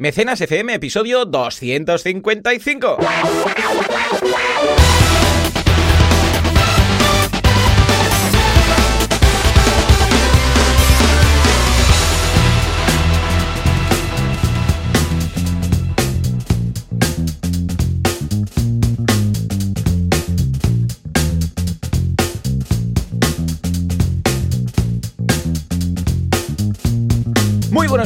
Mecenas FM, episodio 255.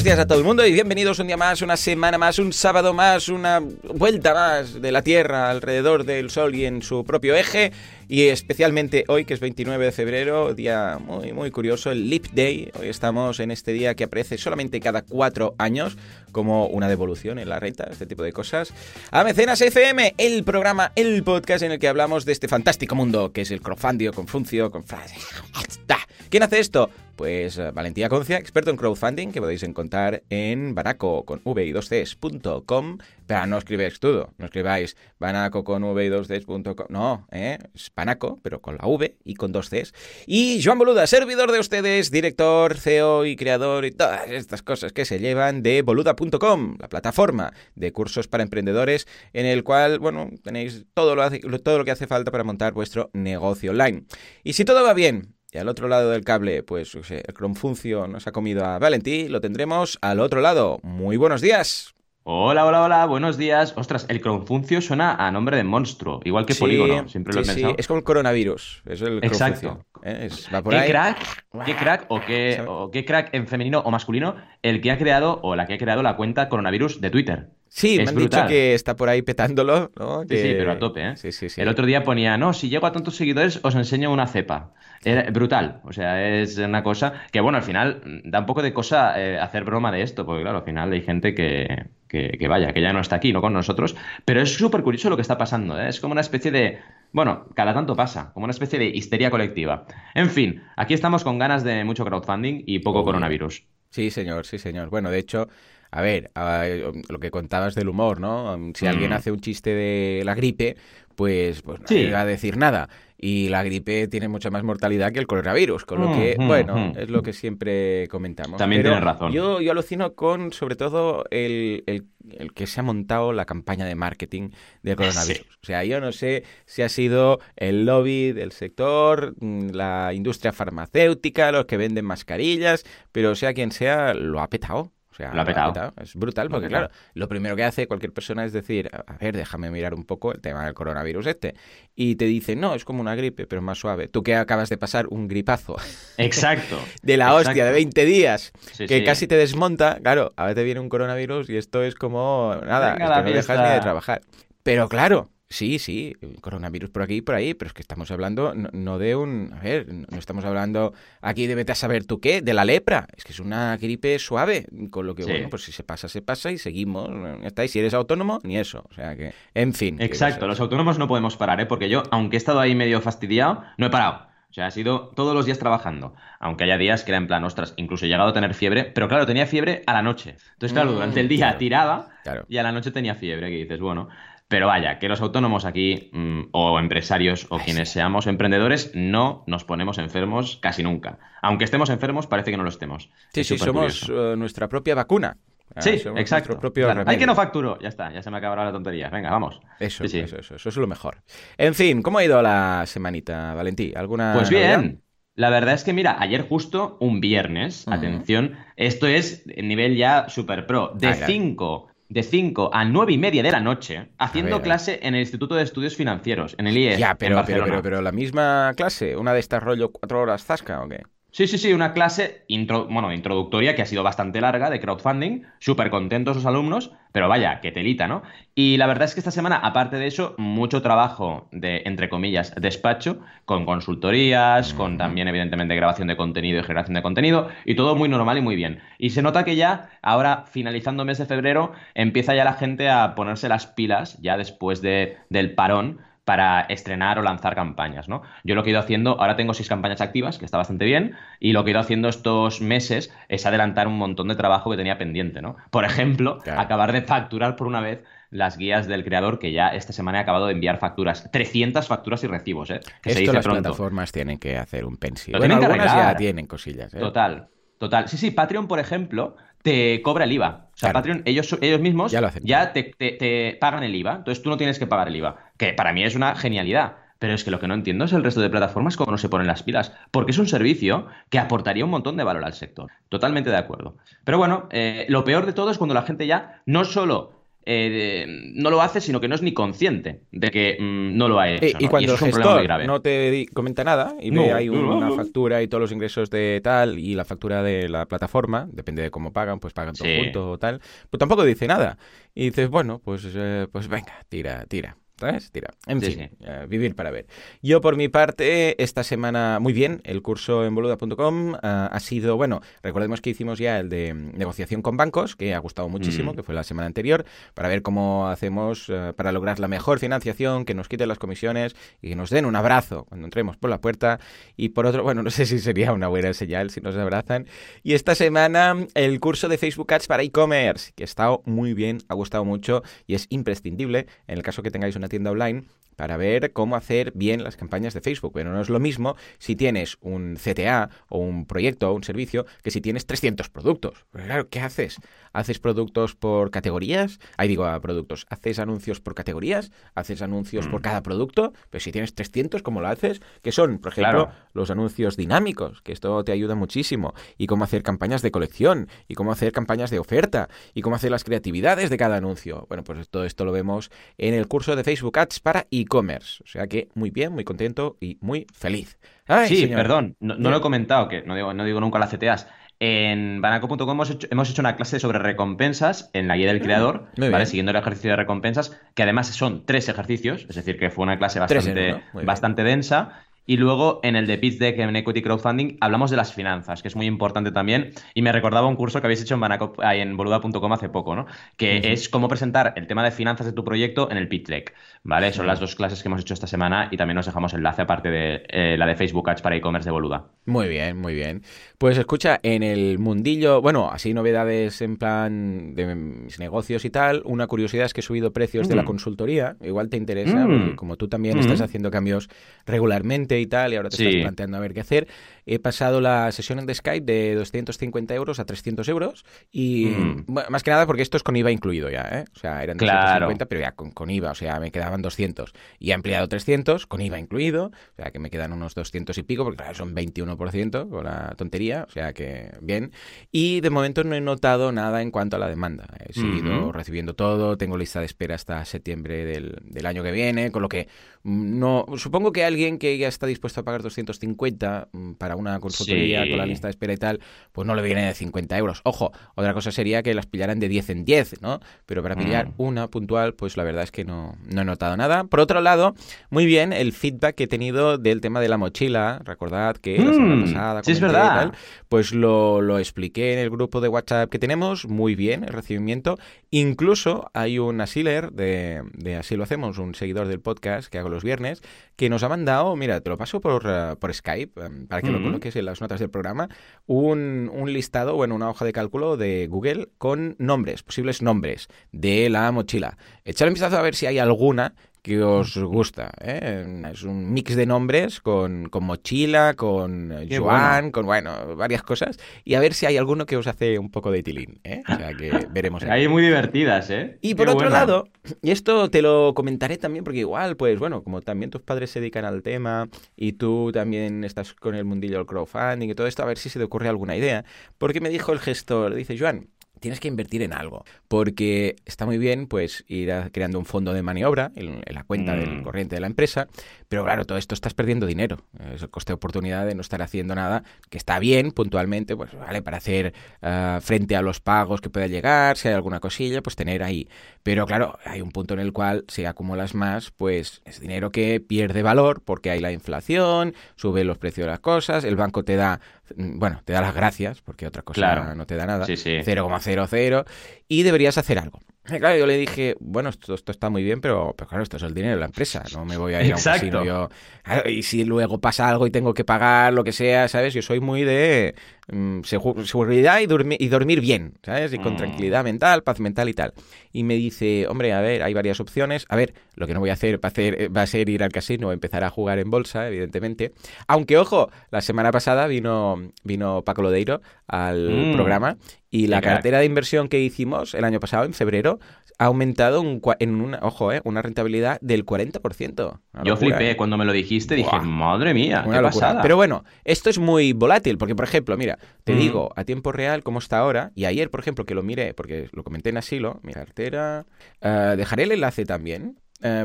Buenos a todo el mundo y bienvenidos un día más, una semana más, un sábado más, una vuelta más de la Tierra alrededor del Sol y en su propio eje. Y especialmente hoy, que es 29 de febrero, día muy, muy curioso, el Leap Day. Hoy estamos en este día que aparece solamente cada cuatro años, como una devolución en la renta, este tipo de cosas. A Mecenas FM, el programa, el podcast en el que hablamos de este fantástico mundo que es el crowdfunding, Confuncio, con ¿Quién hace esto? Pues eh, Valentía Concia, experto en crowdfunding, que podéis encontrar en banaco con v y 2 cs.com. Pero no escribáis todo, no escribáis banaco con v y 2 cs.com. No, ¿eh? es banaco, pero con la v y con dos cs. Y Joan Boluda, servidor de ustedes, director, CEO y creador y todas estas cosas que se llevan de boluda.com, la plataforma de cursos para emprendedores en el cual, bueno, tenéis todo lo, todo lo que hace falta para montar vuestro negocio online. Y si todo va bien, y al otro lado del cable, pues el Cronfuncio nos ha comido a Valentí, lo tendremos al otro lado. Muy buenos días. Hola, hola, hola, buenos días. Ostras, el Cronfuncio suena a nombre de monstruo, igual que Polígono, siempre lo he pensado. Sí, es como el coronavirus, es el Exacto. ¿eh? ¿Qué crack, qué crack o qué, o qué crack en femenino o masculino el que ha creado o la que ha creado la cuenta coronavirus de Twitter? Sí, me han dicho que está por ahí petándolo, ¿no? Sí, sí, pero a tope, ¿eh? Sí, sí, sí. El otro día ponía, no, si llego a tantos seguidores os enseño una cepa. Era brutal, o sea, es una cosa que, bueno, al final da un poco de cosa eh, hacer broma de esto, porque claro, al final hay gente que, que, que vaya, que ya no está aquí, no con nosotros, pero es súper curioso lo que está pasando, ¿eh? Es como una especie de, bueno, cada tanto pasa, como una especie de histeria colectiva. En fin, aquí estamos con ganas de mucho crowdfunding y poco coronavirus. Sí, señor, sí, señor. Bueno, de hecho, a ver, a, lo que contabas del humor, ¿no? Si alguien Mm. hace un chiste de la gripe, pues, pues Sí. nadie va a decir nada. Y la gripe tiene mucha más mortalidad que el coronavirus, con lo Mm, que, mm, bueno, mm. es lo que siempre comentamos. También Pero tienes razón. Yo, yo alucino con, sobre todo, el, el- el que se ha montado la campaña de marketing del coronavirus. O sea, yo no sé si ha sido el lobby del sector, la industria farmacéutica, los que venden mascarillas, pero sea quien sea, lo ha petado. O sea, Lo ha petado. Es brutal, porque claro, lo primero que hace cualquier persona es decir, a ver, déjame mirar un poco el tema del coronavirus este. Y te dice, no, es como una gripe, pero más suave. Tú que acabas de pasar un gripazo Exacto. de la exacto. hostia de 20 días, Sí, que sí. casi te desmonta, claro, ahora te viene un coronavirus y esto es como, nada, Venga es que no dejas ni de trabajar. Pero claro, sí, sí, coronavirus por aquí y por ahí, pero es que estamos hablando no, no de un, a ver, no estamos hablando aquí de vete a saber tú qué, de la lepra, es que es una gripe suave, con lo que, Sí. bueno, pues si se pasa, se pasa y seguimos, ya está, y si eres autónomo, ni eso, o sea que, en fin. Exacto, los autónomos no podemos parar, ¿eh? Porque yo, aunque he estado ahí medio fastidiado, no he parado. O sea, ha sido todos los días trabajando. Aunque haya días que era en plan, ostras, incluso he llegado a tener fiebre, pero claro, tenía fiebre a la noche. Entonces, claro, Mm, durante el día claro. tiraba Claro. y a la noche tenía fiebre, que dices, bueno. Pero vaya, que los autónomos aquí, mm, o empresarios, o Ay, quienes sí. seamos emprendedores, no nos ponemos enfermos casi nunca. Aunque estemos enfermos, parece que no lo estemos. Sí, Es sí, somos eh, nuestra propia vacuna. Ah, Sí, exacto. Claro, Hay que no facturo. Ya está, ya se me acabará la tontería. Venga, vamos. Eso, Sí, sí. eso, eso, eso es lo mejor. En fin, ¿cómo ha ido la semanita, Valentí? ¿Alguna Pues novedad? bien, la verdad es que mira, ayer justo un viernes, atención, esto es nivel ya super pro, de Ay, ay. 5 de 5 a 9 y media de la noche, haciendo ver, clase en el Instituto de Estudios Financieros, en el IES, Ya, en pero, pero, pero, pero la misma clase, una de estas rollo cuatro horas zasca o qué? Sí, sí, sí, una clase intro- bueno, introductoria que ha sido bastante larga de crowdfunding, súper contentos los alumnos, pero vaya, que telita, ¿no? Y la verdad es que esta semana, aparte de eso, mucho trabajo de, entre comillas, despacho, con consultorías, con también, evidentemente, grabación de contenido y generación de contenido, y todo muy normal y muy bien. Y se nota que ya, ahora, finalizando mes de febrero, empieza ya la gente a ponerse las pilas, ya después de, del parón, para estrenar o lanzar campañas, ¿no? Yo lo que he ido haciendo, ahora tengo seis campañas activas, que está bastante bien, y lo que he ido haciendo estos meses es adelantar un montón de trabajo que tenía pendiente, ¿no? Por ejemplo, Claro. acabar de facturar por una vez las guías del creador, que ya esta semana he acabado de enviar facturas, 300 facturas y recibos, ¿eh? Que se Esto dice las pronto. plataformas tienen que hacer un pensi. Lo Bueno, algunas ya tienen cosillas, ¿eh? Total, total. Sí, sí, Patreon, por ejemplo, te cobra el IVA. O sea, Claro. Patreon, ellos, ellos mismos Ya lo hacen. te, te- te pagan el IVA. Entonces tú no tienes que pagar el IVA. Que para mí es una genialidad. Pero es que lo que no entiendo es el resto de plataformas cómo no se ponen las pilas. Porque es un servicio que aportaría un montón de valor al sector. Totalmente de acuerdo. Pero bueno, eh, lo peor de todo es cuando la gente ya no solo eh, no lo hace, sino que no es ni consciente de que mm, no lo ha hecho. Eh, y ¿no? cuando el gestor no te comenta nada y No, ve ahí no, una factura y todos los ingresos de tal y la factura de la plataforma, depende de cómo pagan, pues pagan todo Sí. junto o tal, pues tampoco dice nada. Y dices, bueno, pues, eh, pues venga, tira, tira. ¿Sabes? Tira. En Sí, fin, sí. eh, vivir para ver. Yo, por mi parte, esta semana, muy bien, el curso en boluda.com ah, ha sido, bueno, recordemos que hicimos ya el de negociación con bancos, que ha gustado muchísimo, Mm. que fue la semana anterior, para ver cómo hacemos eh, para lograr la mejor financiación, que nos quiten las comisiones y que nos den un abrazo cuando entremos por la puerta. Y por otro, bueno, no sé si sería una buena señal si nos abrazan. Y esta semana el curso de Facebook Ads para e-commerce, que ha estado muy bien, ha gustado mucho y es imprescindible en el caso que tengáis una tienda online para ver cómo hacer bien las campañas de Facebook. Pero no es lo mismo si tienes un CTA o un proyecto o un servicio que si tienes 300 productos. Claro, ¿qué haces? ¿Haces productos por categorías? Ahí digo a productos. ¿Haces anuncios por categorías? ¿Haces anuncios por Mm. cada producto? Pero si tienes 300, ¿cómo lo haces? Que son, por ejemplo, Claro. los anuncios dinámicos, que esto te ayuda muchísimo. Y cómo hacer campañas de colección. Y cómo hacer campañas de oferta. Y cómo hacer las creatividades de cada anuncio. Bueno, pues todo esto lo vemos en el curso de Facebook Ads para e-commerce. O sea que muy bien, muy contento y muy feliz. Ay, Sí, señor. perdón, no, lo he comentado, que no digo, no digo nunca las CTAs. En banaco.com hemos hecho, hemos hecho una clase sobre recompensas en la guía del creador, ¿vale? bien. Siguiendo el ejercicio de recompensas, que además son tres ejercicios, es decir, que fue una clase bastante, uno, bastante densa. Y luego en el de Pitch Deck en Equity Crowdfunding hablamos de las finanzas, que es muy importante también. Y me recordaba un curso que habéis hecho en, en boluda.com hace poco, ¿no? Que es cómo presentar el tema de finanzas de tu proyecto en el Pitch Deck, ¿vale? Son las dos clases que hemos hecho esta semana y también nos dejamos enlace aparte de eh, la de Facebook Ads para e-commerce de Boluda. Muy bien, muy bien. Pues escucha, en el mundillo, bueno, así novedades en plan de mis negocios y tal, una curiosidad es que he subido precios de la Mm. consultoría, igual te interesa, Mm. porque como tú también Mm. estás haciendo cambios regularmente y tal, y ahora te Sí. estás planteando a ver qué hacer, he pasado la sesión de Skype de 250 euros a 300 euros, y Mm. bueno, más que nada porque esto es con IVA incluido ya, ¿eh? O sea, eran Claro. 250, pero ya con, con IVA, o sea, me quedaban 200. Y he ampliado 300 con IVA incluido, o sea, que me quedan unos 200 y pico, porque claro, son 21% con la tontería, o sea que bien. Y de momento no he notado nada en cuanto a la demanda. He seguido recibiendo todo, tengo lista de espera hasta septiembre del, del año que viene, con lo que mm, no supongo que alguien que ya está dispuesto a pagar 250 mm, para una consultoría Sí. con la lista de espera y tal, pues no le viene de 50 euros. Ojo, otra cosa sería que las pillaran de 10 en 10, ¿no? Pero para pillar Mm. una puntual, pues la verdad es que no, no he notado nada. Por otro lado, muy bien el feedback que he tenido del tema de la mochila. Recordad que la semana Mm, pasada sí, es y verdad. tal, pues lo, lo expliqué en el grupo de WhatsApp que tenemos, muy bien el recibimiento. Incluso hay un asiler de, de Así lo hacemos, un seguidor del podcast que hago los viernes, que nos ha mandado, mira, te lo paso por, eh, por Skype, eh, para que lo. Coloques en las notas del programa, un, un listado, bueno, una hoja de cálculo de Google con nombres, posibles nombres de la mochila. Echar un vistazo a ver si hay alguna que os gusta. ¿eh? Es un mix de nombres con, con mochila, con eh, Qué Joan, con, bueno, varias cosas. Y a ver si hay alguno que os hace un poco de tilín. ¿eh? O sea, que veremos. Hay muy divertidas, ¿eh? Y Qué por otro lado, y esto te lo comentaré también porque igual, pues bueno, como también tus padres se dedican al tema y tú también estás con el mundillo del crowdfunding y todo esto, a ver si se te ocurre alguna idea. Porque me dijo el gestor, dice, Joan, tienes que invertir en algo, porque está muy bien pues ir a- creando un fondo de maniobra en, en la cuenta Mm. del corriente de la empresa, pero claro, todo esto estás perdiendo dinero. Es el coste de oportunidad de no estar haciendo nada, que está bien puntualmente, pues vale, para hacer ah, frente a los pagos que pueda llegar, si hay alguna cosilla, pues tener ahí. Pero claro, hay un punto en el cual si acumulas más, pues es dinero que pierde valor porque hay la inflación, sube los precios de las cosas, el banco te da, mm, bueno, te da las gracias porque otra cosa Claro. no te da nada. Sí, sí. 0,00 y deberías hacer algo. Y claro, yo le dije, bueno, esto, esto está muy bien, pero, pero claro, esto es el dinero de la empresa, no me voy a ir a un casino yo. Claro, Y si luego pasa algo y tengo que pagar lo que sea, ¿sabes? Yo soy muy de mm, seguridad y, y, dormir bien, ¿sabes? Y con mm. tranquilidad mental, paz mental y tal. Y me dice, hombre, a ver, hay varias opciones. A ver, lo que no voy a hacer va a, hacer, va a ser ir al casino, empezar a jugar en bolsa, evidentemente. Aunque, ojo, la semana pasada vino, vino Paco Lodeiro al mm. programa y la cartera de inversión que hicimos el año pasado, en febrero, ha aumentado en una, ojo, eh, una rentabilidad del 40%. Yo flipé eh. cuando me lo dijiste, dije, madre mía, qué pasada. Pero bueno, esto es muy volátil, porque por ejemplo, mira, te mm. digo a tiempo real cómo está ahora, y ayer, por ejemplo, que lo miré, porque lo comenté en asilo, mi cartera, eh, dejaré el enlace también,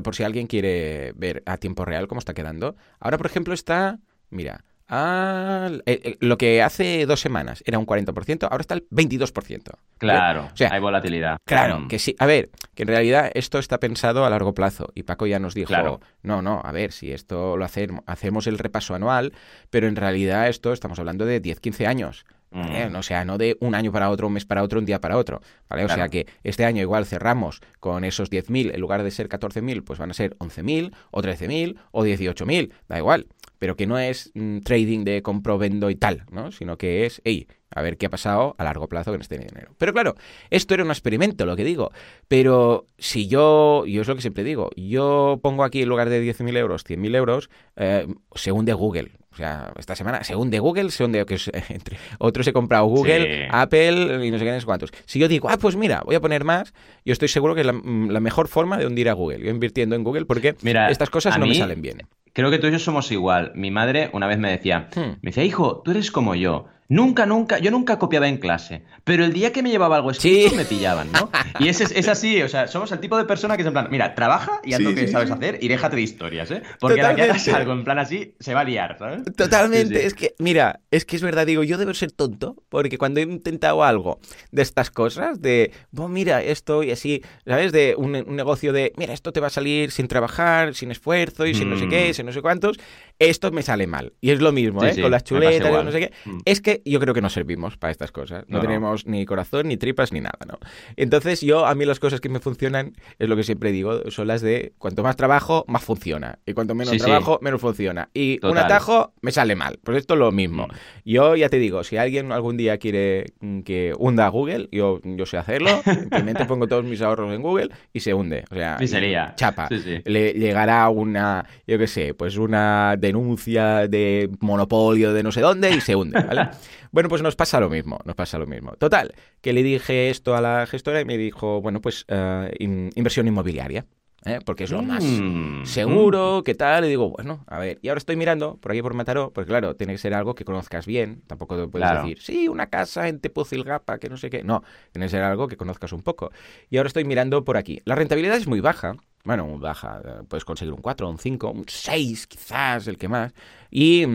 por si alguien quiere ver a tiempo real cómo está quedando. Ahora, por ejemplo, está, mira, Ah, lo que hace dos semanas era un 40%, ahora está el 22%. Claro, o sea, hay volatilidad. Claro, mm. que sí. A ver, que en realidad esto está pensado a largo plazo. Y Paco ya nos dijo, no, no, a ver, si esto lo hacemos, hacemos el repaso anual, pero en realidad esto estamos hablando de 10, 15 años. Mm. O sea, no de un año para otro, un mes para otro, un día para otro. ¿vale? O sea que este año igual cerramos con esos 10.000, en lugar de ser 14.000, pues van a ser 11.000 o 13.000 o 18.000, da igual pero que no es mm, trading de compro, vendo y tal, ¿no? Sino que es, hey, a ver qué ha pasado a largo plazo con este dinero. Pero claro, esto era un experimento, lo que digo. Pero si yo, yo es lo que siempre digo, yo pongo aquí en lugar de 10.000 euros, 100.000 euros, eh, según de Google. O sea, esta semana, según de Google, según de que entre otros he comprado Google, Apple y no sé qué, cuántos. Si yo digo, ah, pues mira, voy a poner más, yo estoy seguro que es la, mm, mejor forma de hundir a Google. Yo invirtiendo en Google porque estas cosas no me salen bien. Creo que tú y yo somos igual. Mi madre una vez me decía, hmm. me decía, hijo, tú eres como yo. Nunca, nunca, yo nunca copiaba en clase, pero el día que me llevaba algo escrito me pillaban, ¿no? Y es, es, así, o sea, somos el tipo de persona que es en plan, mira, trabaja y haz lo que sabes hacer y déjate de historias, ¿eh? Porque la que hagas algo en plan así, se va a liar, ¿sabes? Totalmente, es que, mira, es que es verdad, digo, yo debo ser tonto, porque cuando he intentado algo de estas cosas, de, bueno, mira, esto y así, ¿sabes? De un, negocio de, mira, esto te va a salir sin trabajar, sin esfuerzo y sin no sé qué, mm. sin no sé cuántos, esto me sale mal. Y es lo mismo, ¿eh? Con las chuletas y no sé qué. Mm. Es que yo creo que no servimos para estas cosas. No, tenemos ni corazón, ni tripas, ni nada, ¿no? Entonces yo, a mí las cosas que me funcionan, es lo que siempre digo, son las de cuanto más trabajo, más funciona. Y cuanto menos trabajo, menos funciona. Y un atajo me sale mal. Pues esto es lo mismo. Mm. Yo ya te digo, si alguien algún día quiere mm, que hunda Google, yo, yo sé hacerlo. Simplemente pongo todos mis ahorros en Google y se hunde. O sea, chapa. Le llegará una, yo qué sé, pues una denuncia de monopolio de no sé dónde y se hunde, ¿vale? Bueno, pues nos pasa lo mismo, nos pasa lo mismo. Total, que le dije esto a la gestora y me dijo, bueno, pues eh, inversión inmobiliaria. ¿eh? porque es lo más mm. seguro, ¿qué tal? Y digo, bueno, a ver, y ahora estoy mirando por aquí por Mataró, porque claro, tiene que ser algo que conozcas bien, tampoco puedes decir, sí, una casa en Tepozilgapa, que no sé qué, no, tiene que ser algo que conozcas un poco. Y ahora estoy mirando por aquí. La rentabilidad es muy baja, bueno, muy baja, puedes conseguir un 4, un 5, un 6 quizás, el que más, y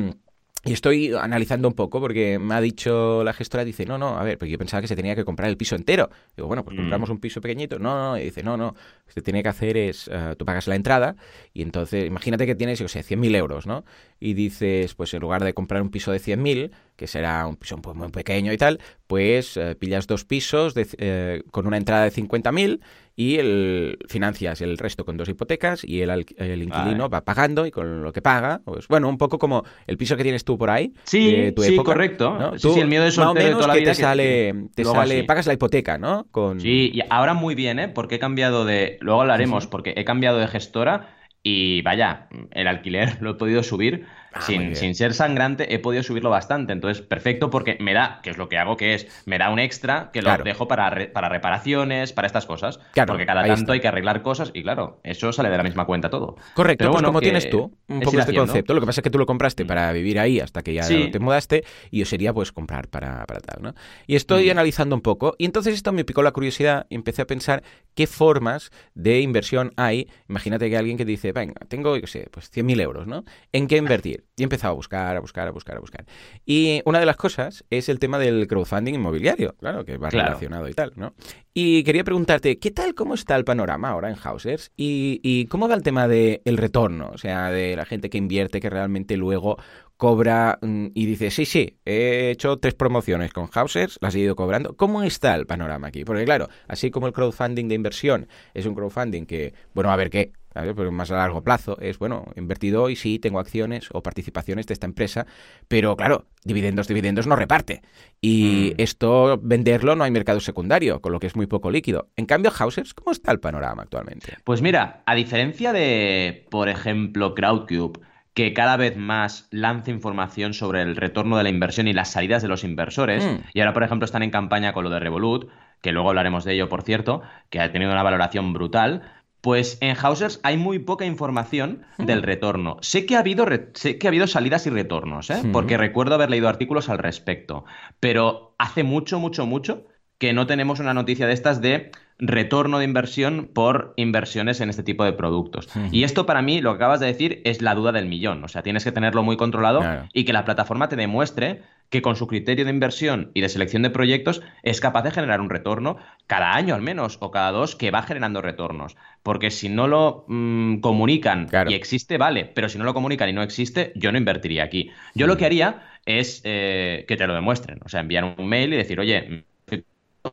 y estoy analizando un poco porque me ha dicho la gestora, dice, no, no, a ver, porque yo pensaba que se tenía que comprar el piso entero. Digo, bueno, pues compramos mm. un piso pequeñito. No, no, y dice, no, no, lo que se tiene que hacer es, uh, tú pagas la entrada y entonces, imagínate que tienes, yo sé, 100.000 euros, ¿no? Y dices, pues en lugar de comprar un piso de 100.000, que será un piso muy pequeño y tal, pues uh, pillas dos pisos de, uh, con una entrada de 50.000 y el, financias el resto con dos hipotecas y el, el inquilino va pagando y con lo que paga, pues bueno, un poco como el piso que tienes tú por ahí. Sí, sí, correcto. Sí, el miedo de soltero de toda la vida. Te sale, te sale pagas la hipoteca, ¿no? Con... Sí, y ahora muy bien, ¿eh? Porque he cambiado de, luego hablaremos, porque he cambiado de gestora y vaya, el alquiler lo he podido subir Ah, sin, sin, ser sangrante, he podido subirlo bastante. Entonces, perfecto porque me da, que es lo que hago, que es, me da un extra que lo dejo para, para reparaciones, para estas cosas. porque cada tanto hay que arreglar cosas y claro, eso sale de la misma cuenta todo. Correcto, pues como tienes tú, un poco este concepto. Lo que pasa es que tú lo compraste mm. para vivir ahí hasta que ya te mudaste y yo sería pues comprar para, para tal, ¿no? Y estoy mm. analizando un poco y entonces esto me picó la curiosidad y empecé a pensar qué formas de inversión hay. Imagínate que alguien que dice, venga, tengo, yo sé, pues 100.000 euros, ¿no? ¿En qué invertir? Y he empezado a buscar, a buscar, a buscar, a buscar. Y una de las cosas es el tema del crowdfunding inmobiliario, claro, que va relacionado y tal, ¿no? Y quería preguntarte, ¿qué tal, cómo está el panorama ahora en Hausers? ¿Y, cómo va el tema del el retorno? O sea, de la gente que invierte, que realmente luego cobra mm, y dice, sí, sí, he hecho tres promociones con Hausers, las he ido cobrando. ¿Cómo está el panorama aquí? Porque claro, así como el crowdfunding de inversión es un crowdfunding que, bueno, a ver qué, pero más a largo plazo. Es, bueno, invertido y sí, tengo acciones o participaciones de esta empresa, pero claro, dividendos, dividendos no reparte. Y mm. esto, venderlo, no hay mercado secundario, con lo que es muy poco líquido. En cambio, Hausers, ¿cómo está el panorama actualmente? Pues mira, a diferencia de, por ejemplo, Crowdcube, que cada vez más lanza información sobre el retorno de la inversión y las salidas de los inversores. Mm. Y ahora, por ejemplo, están en campaña con lo de Revolut, que luego hablaremos de ello, por cierto, que ha tenido una valoración brutal. Pues en Hausers hay muy poca información mm. del retorno. Sé que ha habido, sé que ha habido salidas y retornos, ¿eh? Porque recuerdo haber leído artículos al respecto. Pero hace mucho, mucho, mucho que no tenemos una noticia de estas de retorno de inversión por inversiones en este tipo de productos. Y esto para mí, lo que acabas de decir, es la duda del millón. O sea, tienes que tenerlo muy controlado y que la plataforma te demuestre que con su criterio de inversión y de selección de proyectos es capaz de generar un retorno cada año al menos o cada dos que va generando retornos. Porque si no lo mm, comunican y existe, vale, pero si no lo comunican y no existe, yo no invertiría aquí. Yo lo que haría es eh, que te lo demuestren, o sea, enviar un mail y decir, oye,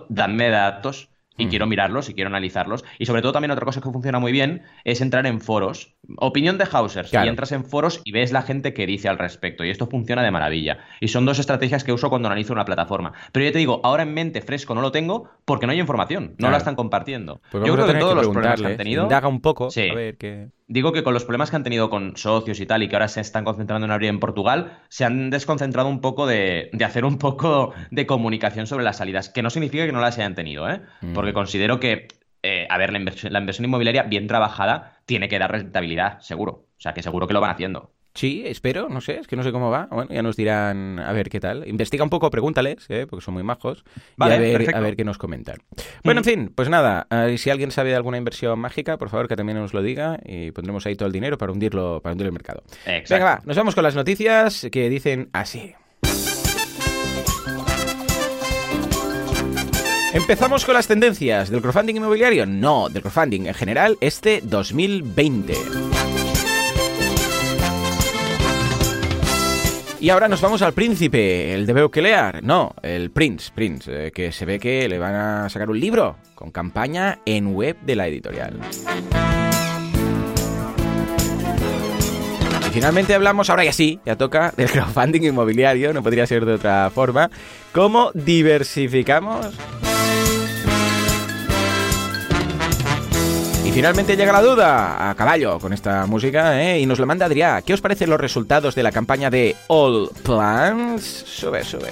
dame datos y mm. quiero mirarlos y quiero analizarlos. Y sobre todo también otra cosa que funciona muy bien es entrar en foros. Opinión de Hausers. Y entras en foros y ves la gente que dice al respecto. Y esto funciona de maravilla. Y son dos estrategias que uso cuando analizo una plataforma. Pero yo te digo, ahora en mente fresco no lo tengo porque no hay información. No la están compartiendo. Pues yo creo que todos los problemas que han tenido... Indaga un poco. A ver qué digo que con los problemas que han tenido con socios y tal, y que ahora se están concentrando en abrir en Portugal, se han desconcentrado un poco de, hacer un poco de comunicación sobre las salidas, que no significa que no las hayan tenido, ¿eh? Mm. Porque considero que, eh, a ver, la inversión, la inversión inmobiliaria bien trabajada tiene que dar rentabilidad, seguro. O sea, que seguro que lo van haciendo. Sí, espero, no sé, es que no sé cómo va. Bueno, ya nos dirán a ver qué tal. Investiga un poco, pregúntales, ¿eh? porque son muy majos, y a ver, a ver qué nos comentan. Bueno, en fin, pues nada, eh, si alguien sabe de alguna inversión mágica, por favor que también nos lo diga y pondremos ahí todo el dinero para hundirlo, para hundir el mercado. Venga, va, nos vamos con las noticias que dicen así. Empezamos con las tendencias del crowdfunding inmobiliario. No, del crowdfunding en general este 2020. Y ahora nos vamos al príncipe, el de Beuquelear. No, el Prince, Prince, eh, que se ve que le van a sacar un libro con campaña en web de la editorial. Y finalmente hablamos, ahora ya sí, ya toca, del crowdfunding inmobiliario, no podría ser de otra forma. ¿Cómo diversificamos Y finalmente llega la duda, a caballo con esta música, ¿eh? y nos lo manda Adrián. ¿Qué os parecen los resultados de la campaña de All Plans? Sube, sube.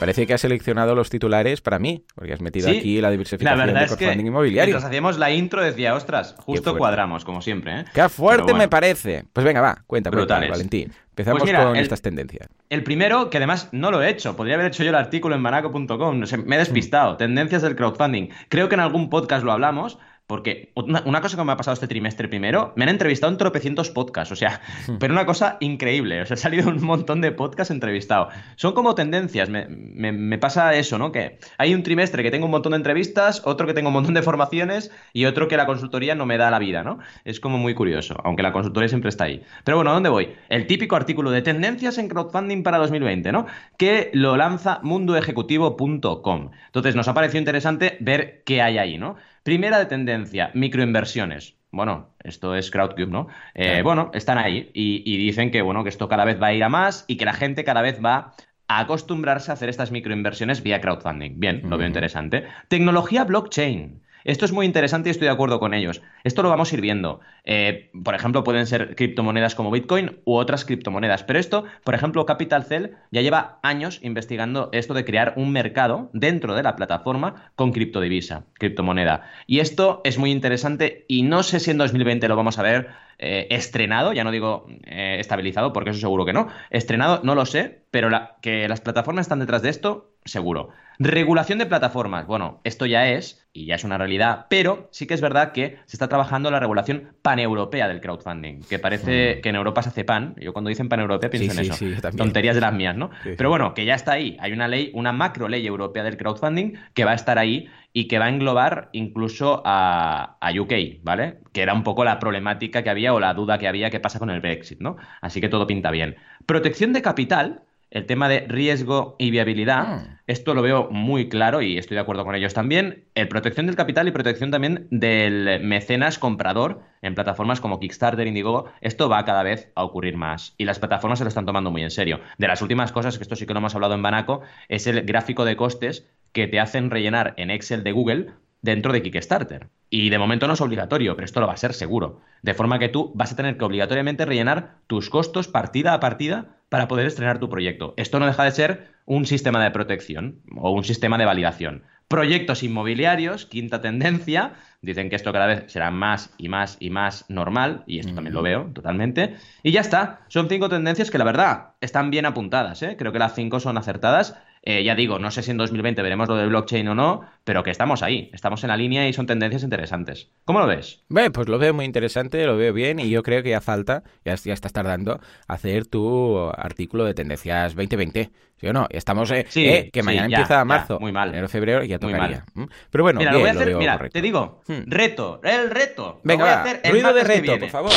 Parece que has seleccionado los titulares para mí, porque has metido aquí la diversificación la verdad es que inmobiliario. Mientras hacíamos la intro decía, ostras, justo cuadramos, como siempre. ¿eh? Qué fuerte me parece. Pues venga, va, cuéntame, Valentín. Empezamos pues con estas tendencias. El primero, que además no lo he hecho, podría haber hecho yo el artículo en manaco.com, me he despistado. Hmm. Tendencias del crowdfunding. Creo que en algún podcast lo hablamos, porque una, cosa que me ha pasado este trimestre primero, me han entrevistado en tropecientos podcasts, o sea, pero una cosa increíble, o sea, ha salido un montón de podcasts entrevistados. Son como tendencias, me, pasa eso, ¿no? Que hay un trimestre que tengo un montón de entrevistas, otro que tengo un montón de formaciones y otro que la consultoría no me da la vida, ¿no? Es como muy curioso, aunque la consultoría siempre está ahí. Pero bueno, ¿a dónde voy? El típico artículo de tendencias en crowdfunding para 2020, ¿no? Que lo lanza mundoejecutivo.com. Entonces nos ha parecido interesante ver qué hay ahí, ¿no? Primera de tendencia, microinversiones. Bueno, esto es Crowdcube, ¿no? Eh, bueno, están ahí y, dicen que, bueno, que esto cada vez va a ir a más y que la gente cada vez va a acostumbrarse a hacer estas microinversiones vía crowdfunding. Bien, lo veo interesante. Tecnología blockchain. Esto es muy interesante y estoy de acuerdo con ellos. Esto lo vamos a ir viendo. Eh, por ejemplo, pueden ser criptomonedas como Bitcoin u otras criptomonedas. Pero esto, por ejemplo, Capital Cell ya lleva años investigando esto de crear un mercado dentro de la plataforma con criptodivisa, criptomoneda. Y esto es muy interesante y no sé si en 2020 lo vamos a ver eh, estrenado, ya no digo eh, estabilizado, porque eso seguro que no. Estrenado, no lo sé, pero que las plataformas están detrás de esto, seguro. Regulación de plataformas. Bueno, esto ya es, y ya es una realidad, pero sí que es verdad que se está trabajando la regulación paneuropea del crowdfunding, que parece mm. que en Europa se hace pan. Yo cuando dicen paneuropea pienso en eso. Tonterías de las mías, ¿no? pero bueno, que ya está ahí. Hay una ley, una macro ley europea del crowdfunding que va a estar ahí y que va a englobar incluso a, a, UK, ¿vale? Que era un poco la problemática que había o la duda que había que pasa con el Brexit, ¿no? Así que todo pinta bien. Protección de capital el tema de riesgo y viabilidad, Mm. esto lo veo muy claro y estoy de acuerdo con ellos también. El protección del capital y protección también del mecenas comprador en plataformas como Kickstarter, Indiegogo, esto va cada vez a ocurrir más y las plataformas se lo están tomando muy en serio. De las últimas cosas, que esto sí que lo hemos hablado en Banaco, es el gráfico de costes que te hacen rellenar en Excel de Google dentro de Kickstarter. Y de momento no es obligatorio, pero esto lo va a ser seguro. De forma que tú vas a tener que obligatoriamente rellenar tus costos partida a partida para poder estrenar tu proyecto. Esto no deja de ser un sistema de protección o un sistema de validación. Proyectos inmobiliarios, quinta tendencia, dicen que esto cada vez será más y más y más normal, y esto también lo veo totalmente. Y ya está, son cinco tendencias que la verdad están bien apuntadas, ¿eh? creo que las cinco son acertadas. Eh, ya digo, no sé si en 2020 veremos lo de blockchain o no, pero que estamos ahí, estamos en la línea y son tendencias interesantes. ¿Cómo lo ves? Bueno, pues lo veo muy interesante, lo veo bien y yo creo que ya falta, ya, ya estás tardando, hacer tu artículo de tendencias 2020. ¿Sí o no? Estamos, eh, Sí, eh, que sí, mañana ya, empieza ya, marzo, muy mal. enero, febrero y ya Muy tocaría. mal. ¿Mm? Pero bueno, Mira, lo voy a bien, hacer, mira, correcto. te digo, Hmm. reto, el reto. Venga, voy a va, hacer el ruido de reto, por favor.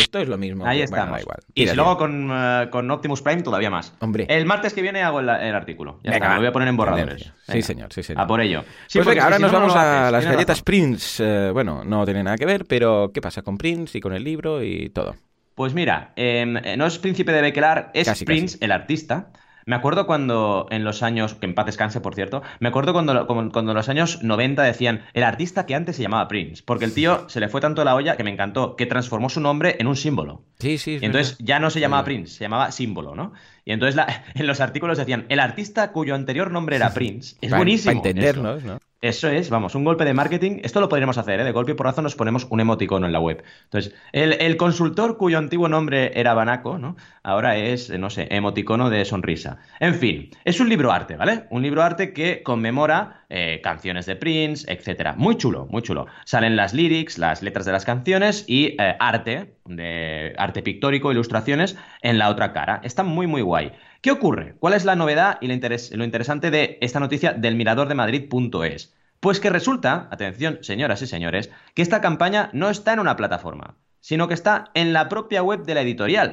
Esto es lo mismo. Ahí estamos. bueno, da igual. y si luego con, eh, con Optimus Prime todavía más. Hombre. El martes que viene hago el, el artículo. Ya Venga, está, lo voy a poner en borradores. Sí, señor, sí, señor. A por ello. Sí, pues venga, ahora si nos no, no vamos a haces. las galletas razón. Prince. Eh, bueno, no tiene nada que ver, pero ¿qué pasa con Prince y con el libro y todo? Pues mira, eh, no es Príncipe de Bekelar, es Casi, Prince, el artista. Me acuerdo cuando en los años, que en paz descanse, por cierto, me acuerdo cuando, cuando en los años 90 decían el artista que antes se llamaba Prince, porque el tío se le fue tanto la olla que me encantó, que transformó su nombre en un símbolo. Sí, sí. Y entonces verdad. ya no se llamaba. Prince, se llamaba símbolo, ¿no? Y entonces la- en los artículos decían, el artista cuyo anterior nombre era Prince. Es buenísimo. Para entendernos, eso. ¿no? Eso es, vamos, un golpe de marketing. Esto lo podríamos hacer, ¿eh? De golpe y porrazo nos ponemos un emoticono en la web. Entonces, el, consultor cuyo antiguo nombre era Banaco, ¿no? Ahora es, no sé, emoticono de sonrisa. En fin, es un libro arte, ¿vale? Un libro arte que conmemora eh, canciones de Prince, etcétera. Muy chulo, muy chulo. Salen las lyrics, las letras de las canciones y eh, arte, arte pictórico, ilustraciones en la otra cara. Está muy, muy guay. ¿Qué ocurre? ¿Cuál es la novedad y lo, interes- lo interesante de esta noticia del mirador de Madrid.es? Pues que resulta, atención, señoras y señores, que esta campaña no está en una plataforma, sino que está en la propia web de la editorial.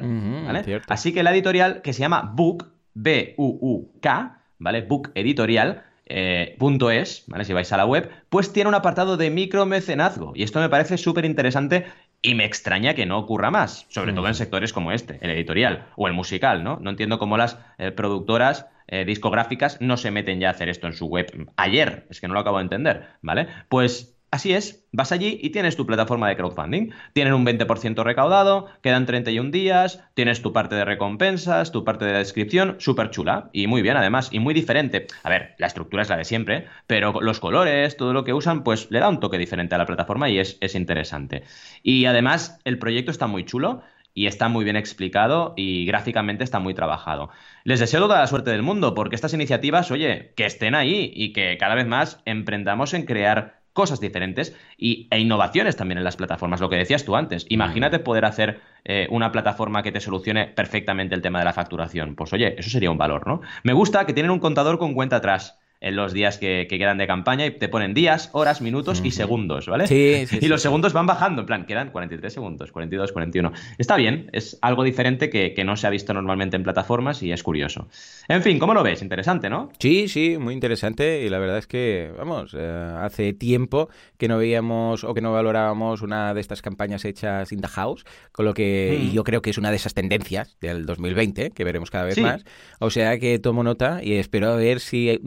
Así que la editorial, que se llama Book, B-U-U-K, ¿vale? Book Editorial. eh, punto es, ¿vale? Si vais a la web, pues tiene un apartado de micromecenazgo. Y esto me parece súper interesante y me extraña que no ocurra más, sobre todo en sectores como este, el editorial o el musical, ¿no? No entiendo cómo las eh, productoras eh, discográficas no se meten ya a hacer esto en su web ayer, es que no lo acabo de entender, ¿vale? Pues así es, vas allí y tienes tu plataforma de crowdfunding. Tienen un 20% recaudado, quedan 31 días, tienes tu parte de recompensas, tu parte de descripción, súper chula y muy bien además y muy diferente. A ver, la estructura es la de siempre, pero los colores, todo lo que usan, pues le da un toque diferente a la plataforma y es, es interesante. Y además el proyecto está muy chulo y está muy bien explicado y gráficamente está muy trabajado. Les deseo toda la suerte del mundo porque estas iniciativas, oye, que estén ahí y que cada vez más emprendamos en crear cosas diferentes y, e innovaciones también en las plataformas, lo que decías tú antes. Imagínate poder hacer eh, una plataforma que te solucione perfectamente el tema de la facturación. Pues oye, eso sería un valor, ¿no? Me gusta que tienen un contador con cuenta atrás en los días que, que quedan de campaña y te ponen días, horas, minutos y segundos, ¿vale? Sí, sí, y sí, los sí. segundos van bajando, en plan, quedan 43 segundos, 42, 41. Está bien, es algo diferente que, que no se ha visto normalmente en plataformas y es curioso. En fin, ¿cómo lo ves? Interesante, ¿no? Sí, sí, muy interesante y la verdad es que, vamos, eh, hace tiempo que no veíamos o que no valorábamos una de estas campañas hechas in the house, con lo que Mm. yo creo que es una de esas tendencias del 2020 que veremos cada vez más. O sea que tomo nota y espero a ver si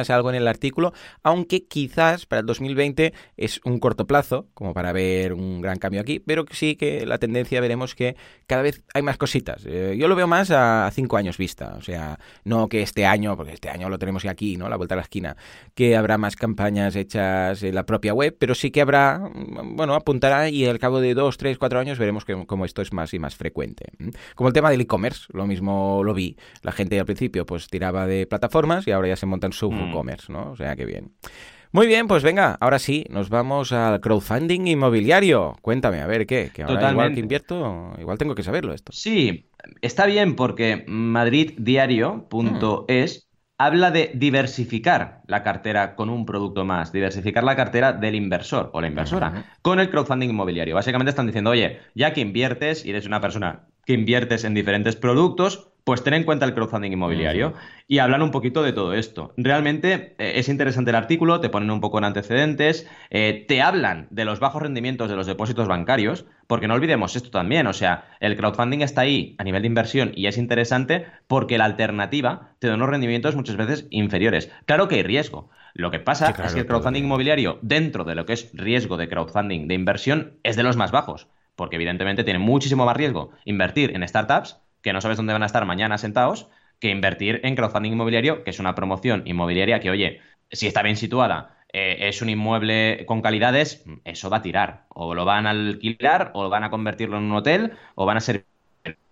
mencionas algo en el artículo, aunque quizás para el 2020 es un corto plazo, como para ver un gran cambio aquí, pero sí que la tendencia veremos que cada vez hay más cositas. Eh, yo lo veo más a, cinco años vista, o sea, no que este año, porque este año lo tenemos aquí, ¿no? La vuelta a la esquina, que habrá más campañas hechas en la propia web, pero sí que habrá, mm, bueno, apuntará y al cabo de dos, tres, cuatro años veremos que, como esto es más y más frecuente. Como el tema del e-commerce, lo mismo lo vi. La gente al principio pues tiraba de plataformas y ahora ya se montan su Mm. e-commerce, ¿no? O sea que bien. Muy bien, pues venga, ahora sí, nos vamos al crowdfunding inmobiliario. Cuéntame, a ver qué, que ahora igual que invierto, igual tengo que saberlo esto. Sí, está bien porque madriddiario.es habla de diversificar la cartera con un producto más, diversificar la cartera del inversor o la inversora con el crowdfunding inmobiliario. Básicamente están diciendo, oye, ya que inviertes y eres una persona que inviertes en diferentes productos, pues ten en cuenta el crowdfunding inmobiliario y hablan un poquito de todo esto. Realmente eh, es interesante el artículo, te ponen un poco en antecedentes, eh, te hablan de los bajos rendimientos de los depósitos bancarios, porque no olvidemos esto también, o sea, el crowdfunding está ahí a nivel de inversión y es interesante porque la alternativa te da unos rendimientos muchas veces inferiores. Claro que hay riesgo. Lo que pasa es que el crowdfunding inmobiliario, dentro de lo que es riesgo de crowdfunding de inversión, es de los más bajos, porque evidentemente tiene muchísimo más riesgo invertir en startups que no sabes dónde van a estar mañana sentados, que invertir en crowdfunding inmobiliario, que es una promoción inmobiliaria que, oye, si está bien situada, eh, es un inmueble con calidades, eso va a tirar. O lo van a alquilar, o van a convertirlo en un hotel, o van a ser...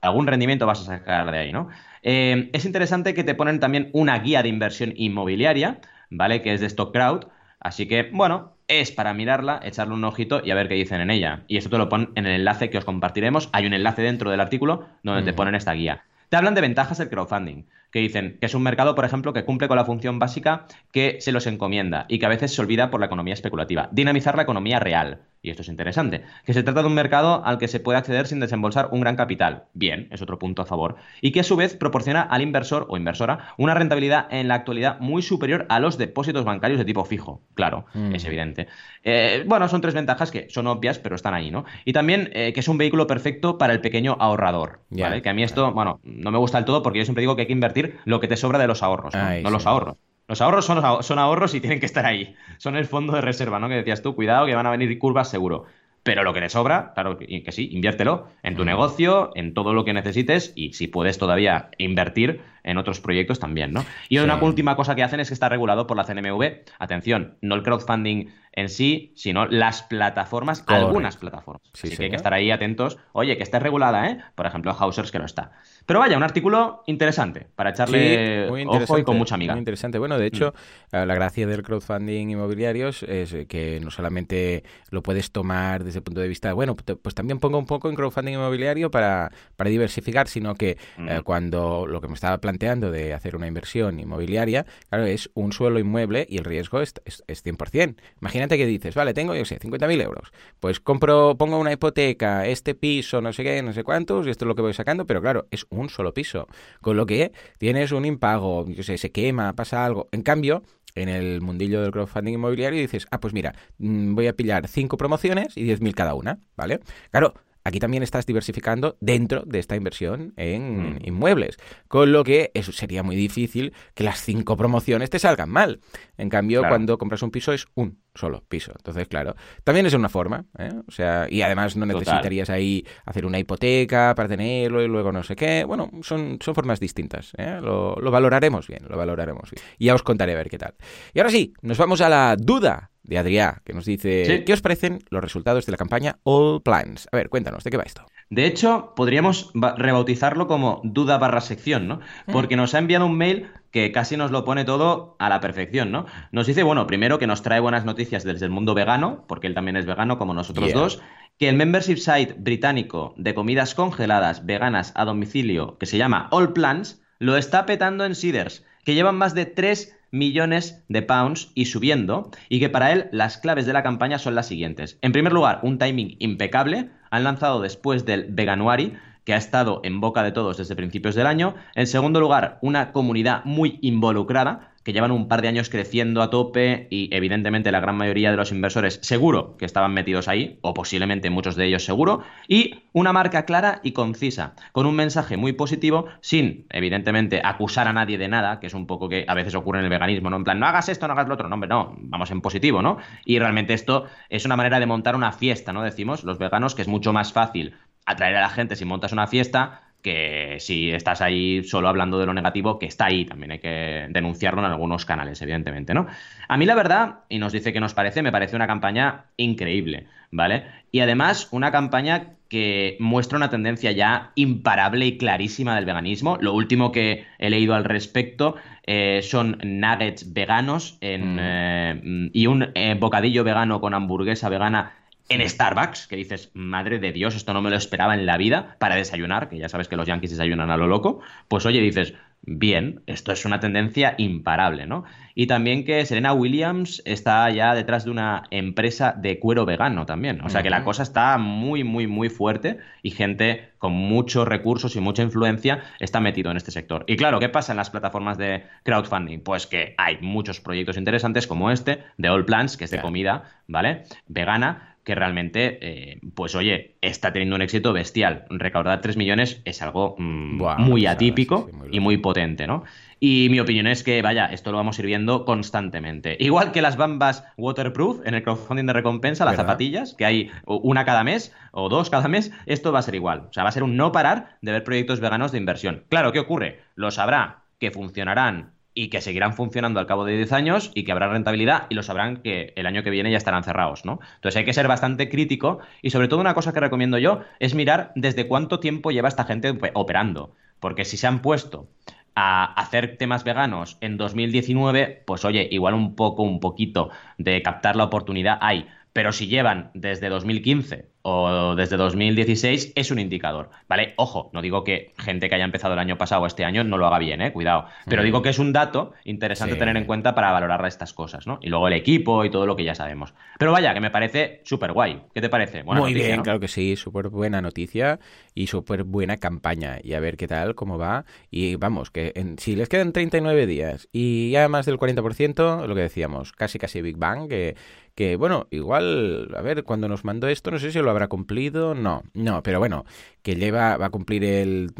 Algún rendimiento vas a sacar de ahí, ¿no? Eh, es interesante que te ponen también una guía de inversión inmobiliaria, ¿vale? Que es de Stock Crowd. Así que, bueno, es para mirarla, echarle un ojito y a ver qué dicen en ella. Y esto te lo ponen en el enlace que os compartiremos. Hay un enlace dentro del artículo donde te ponen esta guía. Te hablan de ventajas del crowdfunding, que dicen que es un mercado, por ejemplo, que cumple con la función básica que se los encomienda y que a veces se olvida por la economía especulativa. Dinamizar la economía real y esto es interesante, que se trata de un mercado al que se puede acceder sin desembolsar un gran capital. Bien, es otro punto a favor. Y que a su vez proporciona al inversor o inversora una rentabilidad en la actualidad muy superior a los depósitos bancarios de tipo fijo. Claro, mm. es evidente. Eh, bueno, son tres ventajas que son obvias, pero están ahí, ¿no? Y también eh, que es un vehículo perfecto para el pequeño ahorrador, ¿vale? Que a mí esto, bueno, no me gusta del todo porque yo siempre digo que hay que invertir lo que te sobra de los ahorros, no, los ahorros. Los ahorros son, son ahorros y tienen que estar ahí. Son el fondo de reserva, ¿no? Que decías tú, cuidado que van a venir curvas seguro. Pero lo que te sobra, claro que sí, inviértelo en tu negocio, en todo lo que necesites y si puedes todavía invertir en otros proyectos también, ¿no? Y una última cosa que hacen es que está regulado por la CNMV. Atención, no el crowdfunding en sí, sino las plataformas, algunas plataformas. Así que hay que estar ahí atentos. Oye, que esté regulada, ¿eh? Por ejemplo, Hausers que no está. Pero vaya, un artículo interesante para echarle ojo y con mucha amiga. Muy interesante. Bueno, de hecho, mm. eh, la gracia del crowdfunding inmobiliarios es que no solamente lo puedes tomar desde el punto de vista, bueno, pues también pongo un poco en crowdfunding inmobiliario para, para diversificar, sino que eh, mm. cuando lo que me estaba planteando de hacer una inversión inmobiliaria, claro, es un suelo inmueble y el riesgo es, es, es 100%. Imagínate que dices, vale, tengo, yo sé, 50.000 euros. Pues compro, pongo una hipoteca, este piso, no sé qué, no sé cuántos, y esto es lo que voy sacando, pero claro, es un solo piso. Con lo que tienes un impago, yo sé, se quema, pasa algo. En cambio, en el mundillo del crowdfunding inmobiliario dices, ah, pues mira, mm, voy a pillar cinco promociones y 10.000 cada una, ¿vale? Claro, aquí también estás diversificando dentro de esta inversión en mm. inmuebles. Con lo que eso sería muy difícil que las cinco promociones te salgan mal. En cambio, cuando compras un piso es un solo piso. Entonces, claro, también es una forma. ¿eh? O sea, y además no necesitarías ahí hacer una hipoteca para tenerlo y luego no sé qué. Bueno, son, son formas distintas. ¿eh? Lo, lo valoraremos bien, lo valoraremos bien. Y ya os contaré a ver qué tal. Y ahora sí, nos vamos a la duda de Adrià, que nos dice, ¿qué os parecen los resultados de la campaña All Plans? A ver, cuéntanos, ¿de qué va esto? De hecho, podríamos rebautizarlo como duda barra sección, ¿no? Mm. Porque nos ha enviado un mail que casi nos lo pone todo a la perfección, ¿no? Nos dice, bueno, primero que nos trae buenas noticias desde el mundo vegano, porque él también es vegano como nosotros dos, que el membership site británico de comidas congeladas veganas a domicilio, que se llama All Plans, lo está petando en Seeders, que llevan más de 3 millones de pounds y subiendo, y que para él las claves de la campaña son las siguientes. En primer lugar, un timing impecable. Han lanzado después del Veganuary, que ha estado en boca de todos desde principios del año. En segundo lugar, una comunidad muy involucrada que llevan un par de años creciendo a tope y evidentemente la gran mayoría de los inversores seguro que estaban metidos ahí, o posiblemente muchos de ellos seguro, y una marca clara y concisa, con un mensaje muy positivo, sin evidentemente acusar a nadie de nada, que es un poco que a veces ocurre en el veganismo, ¿no? En plan, no hagas esto, no hagas lo otro, no, hombre, no, vamos en positivo, ¿no? Y realmente esto es una manera de montar una fiesta, ¿no? Decimos los veganos que es mucho más fácil atraer a la gente si montas una fiesta que si estás ahí solo hablando de lo negativo, que está ahí, también hay que denunciarlo en algunos canales, evidentemente, ¿no? A mí la verdad, y nos dice que nos parece, me parece una campaña increíble, ¿vale? Y además una campaña que muestra una tendencia ya imparable y clarísima del veganismo. Lo último que he leído al respecto eh, son nuggets veganos en, mm. eh, y un eh, bocadillo vegano con hamburguesa vegana en Starbucks, que dices, madre de Dios, esto no me lo esperaba en la vida para desayunar, que ya sabes que los yankees desayunan a lo loco, pues oye, dices, bien, esto es una tendencia imparable, ¿no? Y también que Serena Williams está ya detrás de una empresa de cuero vegano también. O sea que la cosa está muy, muy, muy fuerte y gente con muchos recursos y mucha influencia está metido en este sector. Y claro, ¿qué pasa en las plataformas de crowdfunding? Pues que hay muchos proyectos interesantes como este, de All Plants, que es de comida, ¿vale? Vegana, que realmente, eh, pues oye, está teniendo un éxito bestial. Recaudar 3 millones es algo mm, muy atípico y muy potente, ¿no? Y mi opinión es que, vaya, esto lo vamos a ir viendo constantemente. Igual que las bambas waterproof en el crowdfunding de recompensa, las zapatillas, que hay una cada mes o dos cada mes, esto va a ser igual. O sea, va a ser un no parar de ver proyectos veganos de inversión. Claro, ¿qué ocurre? Lo sabrá que funcionarán y que seguirán funcionando al cabo de 10 años y que habrá rentabilidad y lo sabrán que el año que viene ya estarán cerrados, ¿no? Entonces hay que ser bastante crítico y sobre todo una cosa que recomiendo yo es mirar desde cuánto tiempo lleva esta gente operando, porque si se han puesto a hacer temas veganos en 2019, pues oye, igual un poco, un poquito de captar la oportunidad hay, pero si llevan desde 2015 o desde 2016 es un indicador, ¿vale? Ojo, no digo que gente que haya empezado el año pasado o este año no lo haga bien, ¿eh? Cuidado. Pero digo que es un dato interesante tener en cuenta para valorar estas cosas, ¿no? Y luego el equipo y todo lo que ya sabemos. Pero vaya, que me parece súper guay. ¿Qué te parece? Muy bien, claro que sí, súper buena noticia y súper buena campaña. Y a ver qué tal, cómo va. Y vamos, que si les quedan 39 días y ya más del 40%, lo que decíamos, casi casi Big Bang, que que bueno, igual, a ver, cuando nos mandó esto, no sé si lo habrá cumplido, no, no, pero bueno, que lleva, va a cumplir el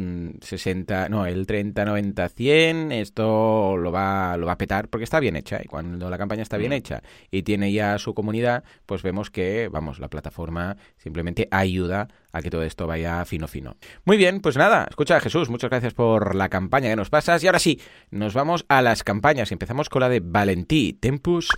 60, mm, no, el 30, 90, 100, esto lo va, lo va a petar porque está bien hecha, y cuando la campaña está bien mm. hecha y tiene ya su comunidad, pues vemos que, vamos, la plataforma simplemente ayuda a que todo esto vaya fino fino. Muy bien, pues nada, escucha Jesús, muchas gracias por la campaña que nos pasas y ahora sí, nos vamos a las campañas y empezamos con la de Valentí Tempus.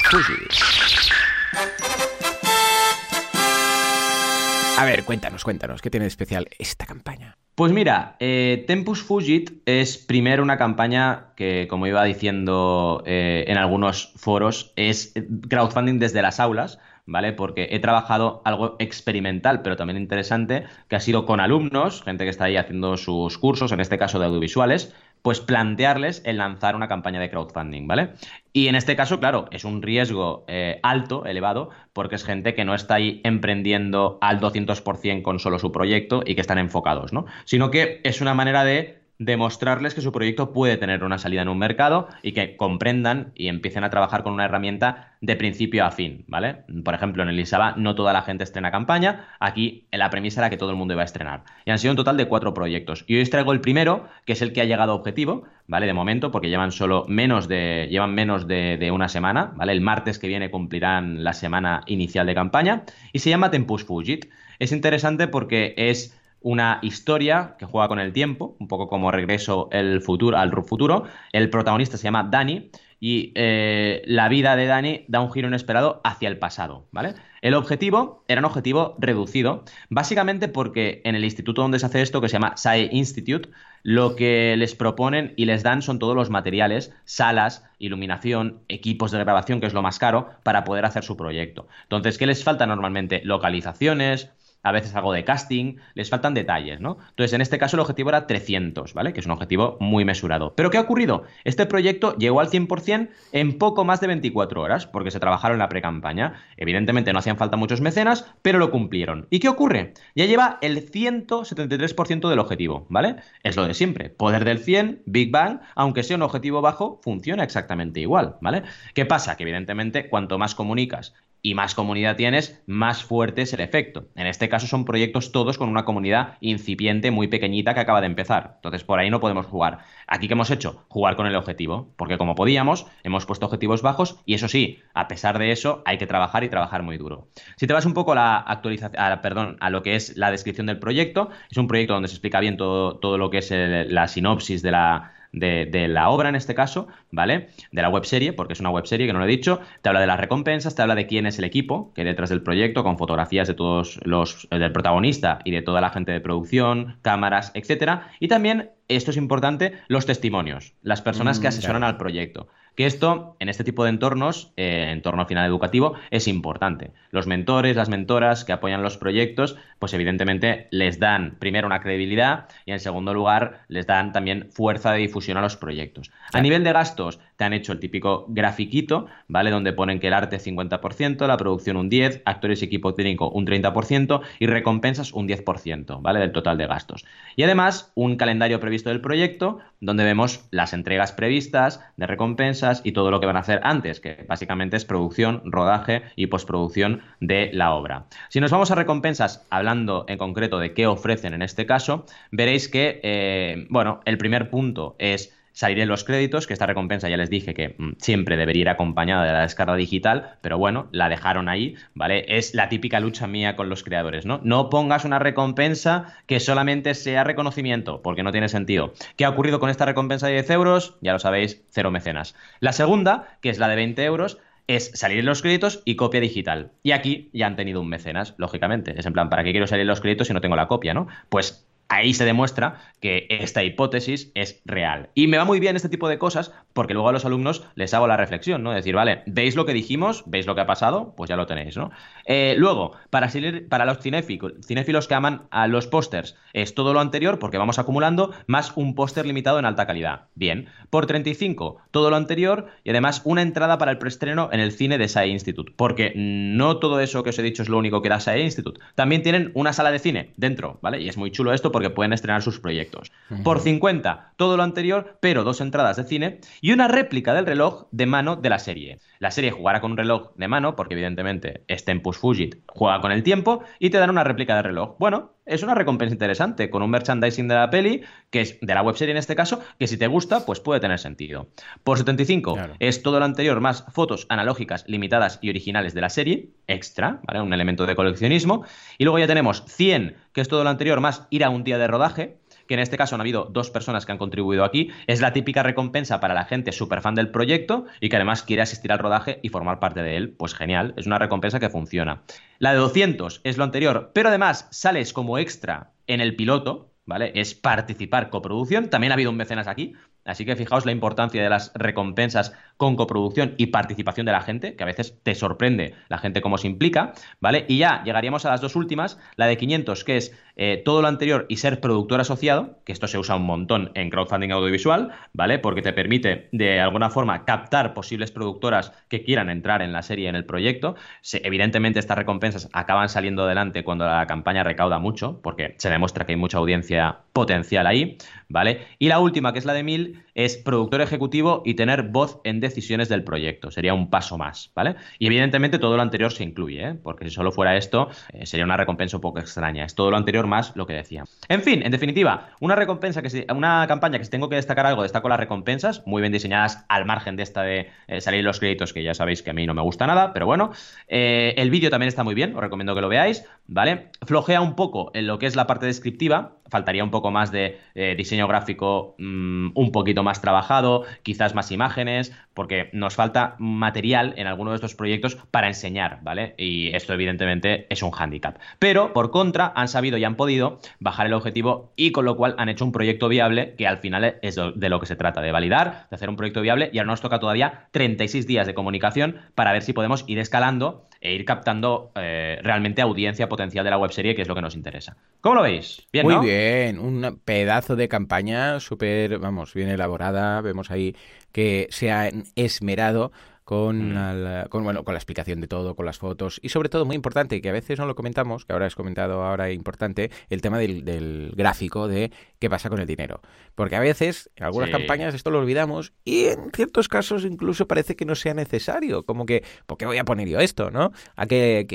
A ver, cuéntanos, cuéntanos, ¿qué tiene de especial esta campaña? Pues mira, eh, Tempus Fugit es primero una campaña que, como iba diciendo eh, en algunos foros, es crowdfunding desde las aulas, ¿vale? Porque he trabajado algo experimental, pero también interesante, que ha sido con alumnos, gente que está ahí haciendo sus cursos, en este caso de audiovisuales, pues plantearles el lanzar una campaña de crowdfunding, ¿vale? Y en este caso, claro, es un riesgo eh, alto, elevado, porque es gente que no está ahí emprendiendo al 200% con solo su proyecto y que están enfocados, ¿no? Sino que es una manera de demostrarles que su proyecto puede tener una salida en un mercado y que comprendan y empiecen a trabajar con una herramienta de principio a fin, ¿vale? Por ejemplo, en el ISABA no toda la gente estrena campaña, aquí la premisa era que todo el mundo iba a estrenar. Y han sido un total de cuatro proyectos. Y hoy os traigo el primero, que es el que ha llegado a objetivo, ¿vale? De momento, porque llevan solo menos de, llevan menos de, de una semana, ¿vale? El martes que viene cumplirán la semana inicial de campaña y se llama Tempus Fugit. Es interesante porque es una historia que juega con el tiempo, un poco como regreso el futuro, al futuro. El protagonista se llama Danny y eh, la vida de Danny da un giro inesperado hacia el pasado, ¿vale? El objetivo era un objetivo reducido, básicamente porque en el instituto donde se hace esto, que se llama SAE Institute, lo que les proponen y les dan son todos los materiales, salas, iluminación, equipos de grabación, que es lo más caro, para poder hacer su proyecto. Entonces, ¿qué les falta normalmente? Localizaciones, a veces algo de casting, les faltan detalles, ¿no? Entonces, en este caso el objetivo era 300, ¿vale? Que es un objetivo muy mesurado. Pero ¿qué ha ocurrido? Este proyecto llegó al 100% en poco más de 24 horas, porque se trabajaron en la pre-campaña. Evidentemente no hacían falta muchos mecenas, pero lo cumplieron. ¿Y qué ocurre? Ya lleva el 173% del objetivo, ¿vale? Es lo de siempre. Poder del 100, Big Bang, aunque sea un objetivo bajo, funciona exactamente igual, ¿vale? ¿Qué pasa? Que evidentemente cuanto más comunicas y más comunidad tienes, más fuerte es el efecto. En este caso son proyectos todos con una comunidad incipiente, muy pequeñita, que acaba de empezar. Entonces por ahí no podemos jugar. Aquí que hemos hecho, jugar con el objetivo, porque como podíamos, hemos puesto objetivos bajos y eso sí, a pesar de eso, hay que trabajar y trabajar muy duro. Si te vas un poco a la actualización, perdón, a lo que es la descripción del proyecto, es un proyecto donde se explica bien todo, todo lo que es la sinopsis de la de, la obra en este caso, ¿vale? De la webserie, porque es una webserie que no lo he dicho, te habla de las recompensas, te habla de quién es el equipo que hay detrás del proyecto, con fotografías de todos los, del protagonista y de toda la gente de producción, cámaras, etcétera, y también esto es importante, los testimonios, las personas que mm, asesoran al proyecto. Que esto, en este tipo de entornos, eh, entorno final educativo, es importante. Los mentores, las mentoras que apoyan los proyectos, pues evidentemente les dan primero una credibilidad y en segundo lugar les dan también fuerza de difusión a los proyectos. A nivel de gastos, te han hecho el típico grafiquito, ¿vale? Donde ponen que el arte 50%, la producción un 10%, actores y equipo técnico un 30% y recompensas un 10%, ¿vale? Del total de gastos. Y además, un calendario previsto del proyecto, donde vemos las entregas previstas de recompensas y todo lo que van a hacer antes, que básicamente es producción, rodaje y postproducción de la obra. Si nos vamos a recompensas, hablando en concreto de qué ofrecen en este caso, veréis que, eh, bueno, el primer punto es salir en los créditos, que esta recompensa ya les dije que mm, siempre debería ir acompañada de la descarga digital, pero bueno, la dejaron ahí, ¿vale? Es la típica lucha mía con los creadores, ¿no? No pongas una recompensa que solamente sea reconocimiento, porque no tiene sentido. ¿Qué ha ocurrido con esta recompensa de 10 euros? Ya lo sabéis, cero mecenas. La segunda, que es la de 20 euros, es salir en los créditos y copia digital. Y aquí ya han tenido un mecenas, lógicamente. Es en plan, ¿para qué quiero salir en los créditos si no tengo la copia, no? Pues ahí se demuestra que esta hipótesis es real. Y me va muy bien este tipo de cosas porque luego a los alumnos les hago la reflexión, ¿no? Decir, vale, ¿veis lo que dijimos? ¿Veis lo que ha pasado? Pues ya lo tenéis, ¿no? Eh, luego, para, para los cinéfilos, que aman a los pósters, es todo lo anterior porque vamos acumulando más un póster limitado en alta calidad. Bien. Por 35, todo lo anterior y además una entrada para el preestreno en el cine de SAE Institute. Porque no todo eso que os he dicho es lo único que da SAE Institute. También tienen una sala de cine dentro, ¿vale? Y es muy chulo esto pueden estrenar sus proyectos. Por 50, todo lo anterior, pero dos entradas de cine y una réplica del reloj de mano de la serie. La serie jugará con un reloj de mano, porque evidentemente este Tempus Fugit juega con el tiempo, y te dan una réplica de reloj. Bueno, es una recompensa interesante, con un merchandising de la peli, que es de la webserie en este caso, que si te gusta, pues puede tener sentido. Por 75 es todo lo anterior más fotos analógicas limitadas y originales de la serie, extra, ¿vale? Un elemento de coleccionismo. Y luego ya tenemos 100, que es todo lo anterior más ir a un día de rodaje, que en este caso han habido dos personas que han contribuido aquí. Es la típica recompensa para la gente súper fan del proyecto y que además quiere asistir al rodaje y formar parte de él. Pues genial, es una recompensa que funciona. La de 200 es lo anterior, pero además sales como extra en el piloto, ¿vale? Es participar coproducción. También ha habido un mecenas aquí, Así que fijaos la importancia de las recompensas con coproducción y participación de la gente, que a veces te sorprende la gente cómo se implica, ¿vale? Y ya llegaríamos a las dos últimas, la de 500, que es eh, todo lo anterior y ser productor asociado, que esto se usa un montón en crowdfunding audiovisual, ¿vale? Porque te permite de alguna forma captar posibles productoras que quieran entrar en la serie, en el proyecto. evidentemente estas recompensas acaban saliendo adelante cuando la campaña recauda mucho, porque se demuestra que hay mucha audiencia potencial ahí, ¿vale? Y la última, que es la de 1000, es productor ejecutivo y tener voz en decisiones del proyecto. Sería un paso más, ¿vale? Y evidentemente todo lo anterior se incluye, ¿eh? porque si solo fuera esto, eh, sería una recompensa un poco extraña. Es todo lo anterior más lo que decía. En fin, en definitiva, una recompensa que una campaña que si tengo que destacar algo, destaco las recompensas, muy bien diseñadas al margen de esta de eh, salir los créditos, que ya sabéis que a mí no me gusta nada, pero bueno. el vídeo también está muy bien, os recomiendo que lo veáis, ¿vale? Flojea un poco en lo que es la parte descriptiva, faltaría un poco más de diseño gráfico mm, un poquito más trabajado, quizás más imágenes, porque nos falta material en alguno de estos proyectos para enseñar, ¿vale? Y esto evidentemente es un hándicap. Pero por contra han sabido y han podido bajar el objetivo y con lo cual han hecho un proyecto viable que al final es de lo que se trata, de validar, de hacer un proyecto viable y ahora nos toca todavía 36 días de comunicación para ver si podemos ir escalando e ir captando eh, realmente audiencia potencial de la webserie, que es lo que nos interesa. ¿Cómo lo veis? Bien, Muy bien, un pedazo de campaña súper, vamos, bien elaborada. Vemos ahí que se ha esmerado con, mm. con, bueno, con la explicación de todo, con las fotos y sobre todo, muy importante, que a veces no lo comentamos, que ahora has comentado ahora importante, el tema del, del gráfico de qué pasa con el dinero. Porque a veces, en algunas campañas, esto lo olvidamos y en ciertos casos incluso parece que no sea necesario. Como que, ¿por qué voy a poner yo esto, no? ¿A qué,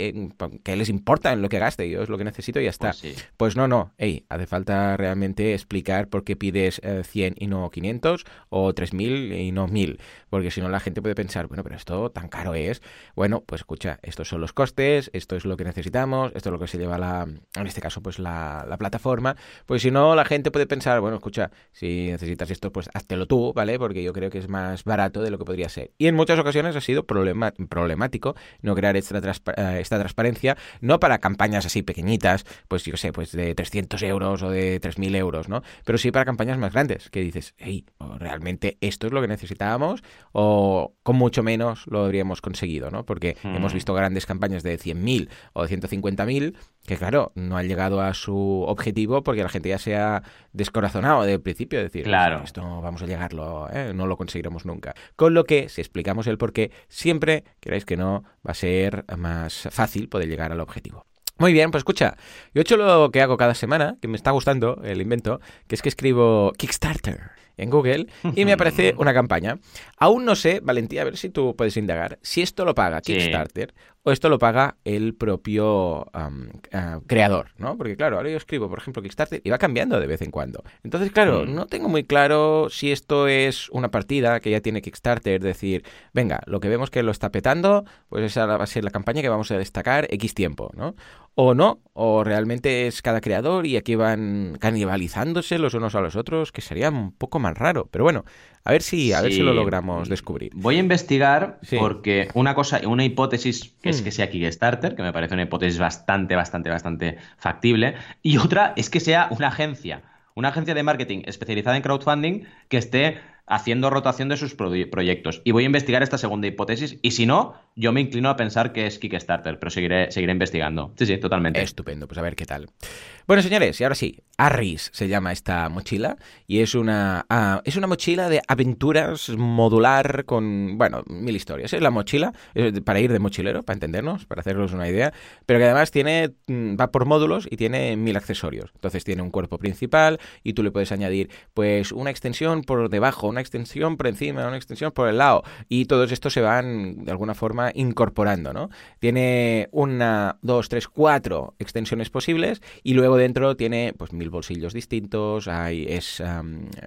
les importa en lo que gaste? Yo es lo que necesito y ya está. Pues, pues no, no. Hey, hace falta realmente explicar por qué pides 100 eh, y no 500 o 3000 y no 1000. Porque si no la gente puede pensar, bueno, pero esto tan caro es. Bueno, pues escucha, estos son los costes, esto es lo que necesitamos, esto es lo que se lleva la, en este caso, pues la, la plataforma. Pues si no, la gente puede pensar, bueno, escucha, si necesitas esto, pues háztelo tú, ¿vale? Porque yo creo que es más barato de lo que podría ser. Y en muchas ocasiones ha sido problema, problemático no crear esta, eh, esta transparencia, no para campañas así pequeñitas, pues yo sé, pues de 300 euros o de 3.000 euros, ¿no? Pero sí para campañas más grandes, que dices, hey, realmente esto es lo que necesitábamos o con mucho menos lo habríamos conseguido, ¿no? Porque hemos hmm. visto grandes campañas de 100.000 o de 150.000 que claro, no han llegado a su objetivo porque la gente ya se ha descorazonado de principio, decir, claro. esto vamos a llegarlo, ¿eh? no lo conseguiremos nunca. Con lo que, si explicamos el por qué, siempre, queráis que no, va a ser más fácil poder llegar al objetivo. Muy bien, pues escucha, yo he hecho lo que hago cada semana, que me está gustando el invento, que es que escribo Kickstarter en Google y me aparece una campaña. Aún no sé, Valentía, a ver si tú puedes indagar, si esto lo paga Kickstarter o esto lo paga el propio ah, creador, ¿no? Porque claro, ahora yo escribo, por ejemplo, Kickstarter y va cambiando de vez en cuando. Entonces, claro, mm. no tengo muy claro si esto es una partida que ya tiene Kickstarter, decir, venga, lo que vemos que lo está petando, pues esa va a ser la campaña que vamos a destacar X tiempo, ¿no? O no, o realmente es cada creador y aquí van canibalizándose los unos a los otros, que sería un poco más raro. Pero bueno, a ver si, a ver si lo logramos descubrir. Voy a investigar porque una cosa, una hipótesis es que mm. sea Kickstarter, que me parece una hipótesis bastante, bastante, bastante factible, y otra es que sea una agencia, una agencia de marketing especializada en crowdfunding que esté haciendo rotación de sus proyectos. Y voy a investigar esta segunda hipótesis. Y si no, yo me inclino a pensar que es Kickstarter, pero seguiré, seguiré investigando. Sí, sí, totalmente. Estupendo, pues a ver qué tal. Bueno, señores, y ahora sí, Arris se llama esta mochila y es una, ah, es una mochila de aventuras modular con, bueno, mil historias. Es la mochila para ir de mochilero, para entendernos, para hacernos una idea, pero que además tiene, mm, va por módulos y tiene mil accesorios. Entonces tiene un cuerpo principal y tú le puedes añadir pues una extensión por debajo, una extensión por encima, una extensión por el lado y todos estos se van de alguna forma incorporando, ¿no? Tiene una, dos, tres, cuatro extensiones posibles y luego dentro tiene pues mil bolsillos distintos, hay, es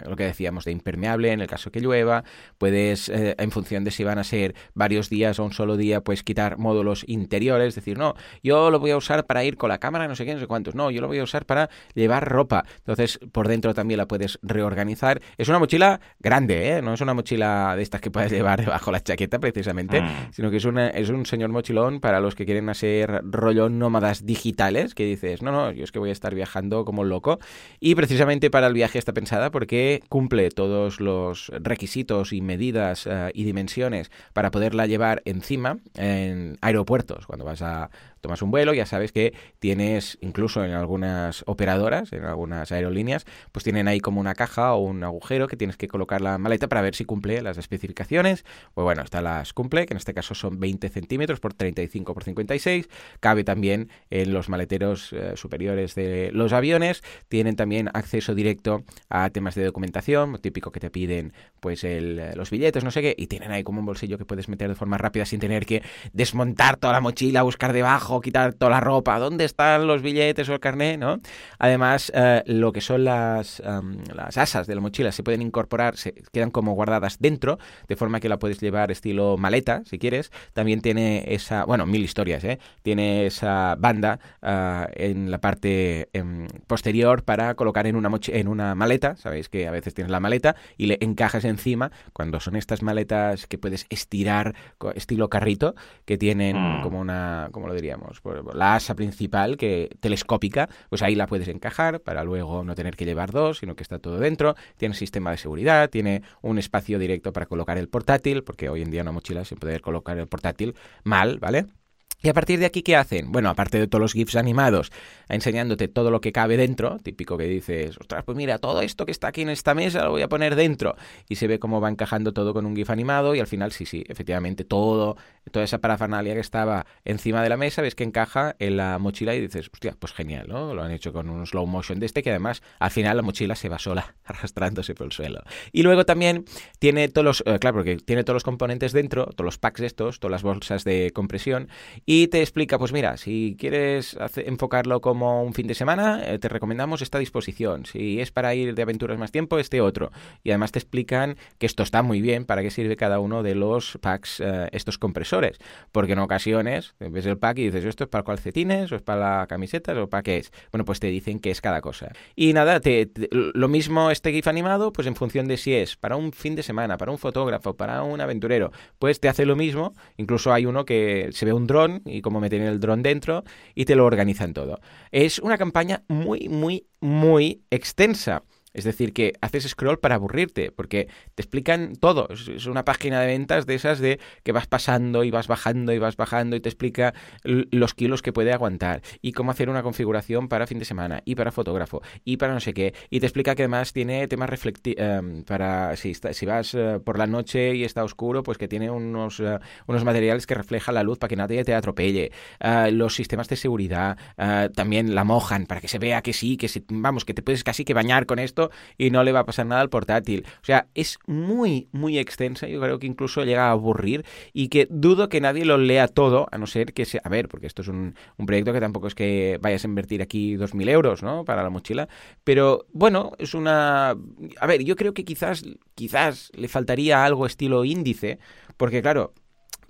lo que decíamos de impermeable en el caso que llueva, puedes eh, en función de si van a ser varios días o un solo día, pues quitar módulos interiores, decir, no, yo lo voy a usar para ir con la cámara, no sé qué, no sé cuántos, no, yo lo voy a usar para llevar ropa, entonces por dentro también la puedes reorganizar. Es una mochila grande, ¿eh? no es una mochila de estas que puedes llevar debajo la chaqueta precisamente, mm. sino que es, es un señor mochilón para los que quieren hacer rollo nómadas digitales, que dices, no, no, yo es que voy a estar viajando como loco. Y precisamente para el viaje está pensada porque cumple todos los requisitos y medidas eh, y dimensiones para poderla llevar encima en aeropuertos. Cuando vas a tomas un vuelo, ya sabes que tienes, incluso en algunas operadoras, en algunas aerolíneas, pues tienen ahí como una caja o un agujero que tienes que colocar la maleta para ver si cumple las especificaciones. Pues bueno, esta las cumple, que en este caso son 20 centímetros por 35 por 56. Cabe también en los maleteros eh, superiores de los aviones. Tienen también acceso directo a temas de documentación, típico que te piden pues el, los billetes, no sé qué, y tienen ahí como un bolsillo que puedes meter de forma rápida sin tener que desmontar toda la mochila, buscar debajo quitar toda la ropa, ¿dónde están los billetes o el carnet? ¿no? Además, eh, lo que son las, las asas de la mochila se pueden incorporar, se quedan como guardadas dentro, de forma que la puedes llevar estilo maleta, si quieres. También tiene esa, bueno, mil historias, ¿eh? Tiene esa banda ah, en la parte em, posterior para colocar en una, en una maleta, sabéis que a veces tienes la maleta y le encajas encima, cuando son estas maletas que puedes estirar estilo carrito, que tienen mm. como una, ¿cómo lo diría? La asa principal que telescópica, pues ahí la puedes encajar para luego no tener que llevar dos, sino que está todo dentro. Tiene sistema de seguridad, tiene un espacio directo para colocar el portátil, porque hoy en día una mochila sin poder colocar el portátil mal, ¿vale? Y a partir de aquí, ¿qué hacen? Bueno, aparte de todos los GIFs animados, enseñándote todo lo que cabe dentro, típico que dices, ostras, pues mira, todo esto que está aquí en esta mesa lo voy a poner dentro. Y se ve cómo va encajando todo con un GIF animado y al final, sí, sí, efectivamente, todo, toda esa parafernalia que estaba encima de la mesa, ves que encaja en la mochila y dices, hostia, pues genial, ¿no? Lo han hecho con un slow motion de este que además al final la mochila se va sola, arrastrándose por el suelo. Y luego también tiene todos los, eh, claro, porque tiene todos los componentes dentro, todos los packs estos, todas las bolsas de compresión y te explica, pues mira, si quieres enfocarlo como un fin de semana, eh, te recomendamos esta disposición. Si es para ir de aventuras más tiempo, este otro. Y además te explican que esto está muy bien, para qué sirve cada uno de los packs, eh, estos compresores. Porque en ocasiones ves el pack y dices, ¿esto es para calcetines o es para la camiseta o para qué es? Bueno, pues te dicen que es cada cosa. Y nada, te, lo mismo este GIF animado, pues en función de si es para un fin de semana, para un fotógrafo, para un aventurero, pues te hace lo mismo. Incluso hay uno que se ve un dron y como meten el dron dentro y te lo organizan todo. Es una campaña muy, muy, muy extensa. Es decir, que haces scroll para aburrirte, porque te explican todo. Es una página de ventas de esas de que vas pasando y vas bajando y vas bajando y te explica los kilos que puede aguantar y cómo hacer una configuración para fin de semana y para fotógrafo y para no sé qué. Y te explica que además tiene temas reflectivos em, para si, si vas eh, por la noche y está oscuro, pues que tiene unos, eh, unos materiales que reflejan la luz para que nadie te atropelle. Eh, los sistemas de seguridad también la mojan para que se vea que sí, que vamos, que te puedes casi que bañar con esto y no le va a pasar nada al portátil. O sea, es muy, muy extensa. Yo creo que incluso llega a aburrir y que dudo que nadie lo lea todo, a no ser que sea. A ver, porque esto es un, un proyecto que tampoco es que vayas a invertir aquí 2.000 euros, ¿no? Para la mochila. Pero bueno, es una. A ver, yo creo que quizás, quizás le faltaría algo estilo índice, porque claro,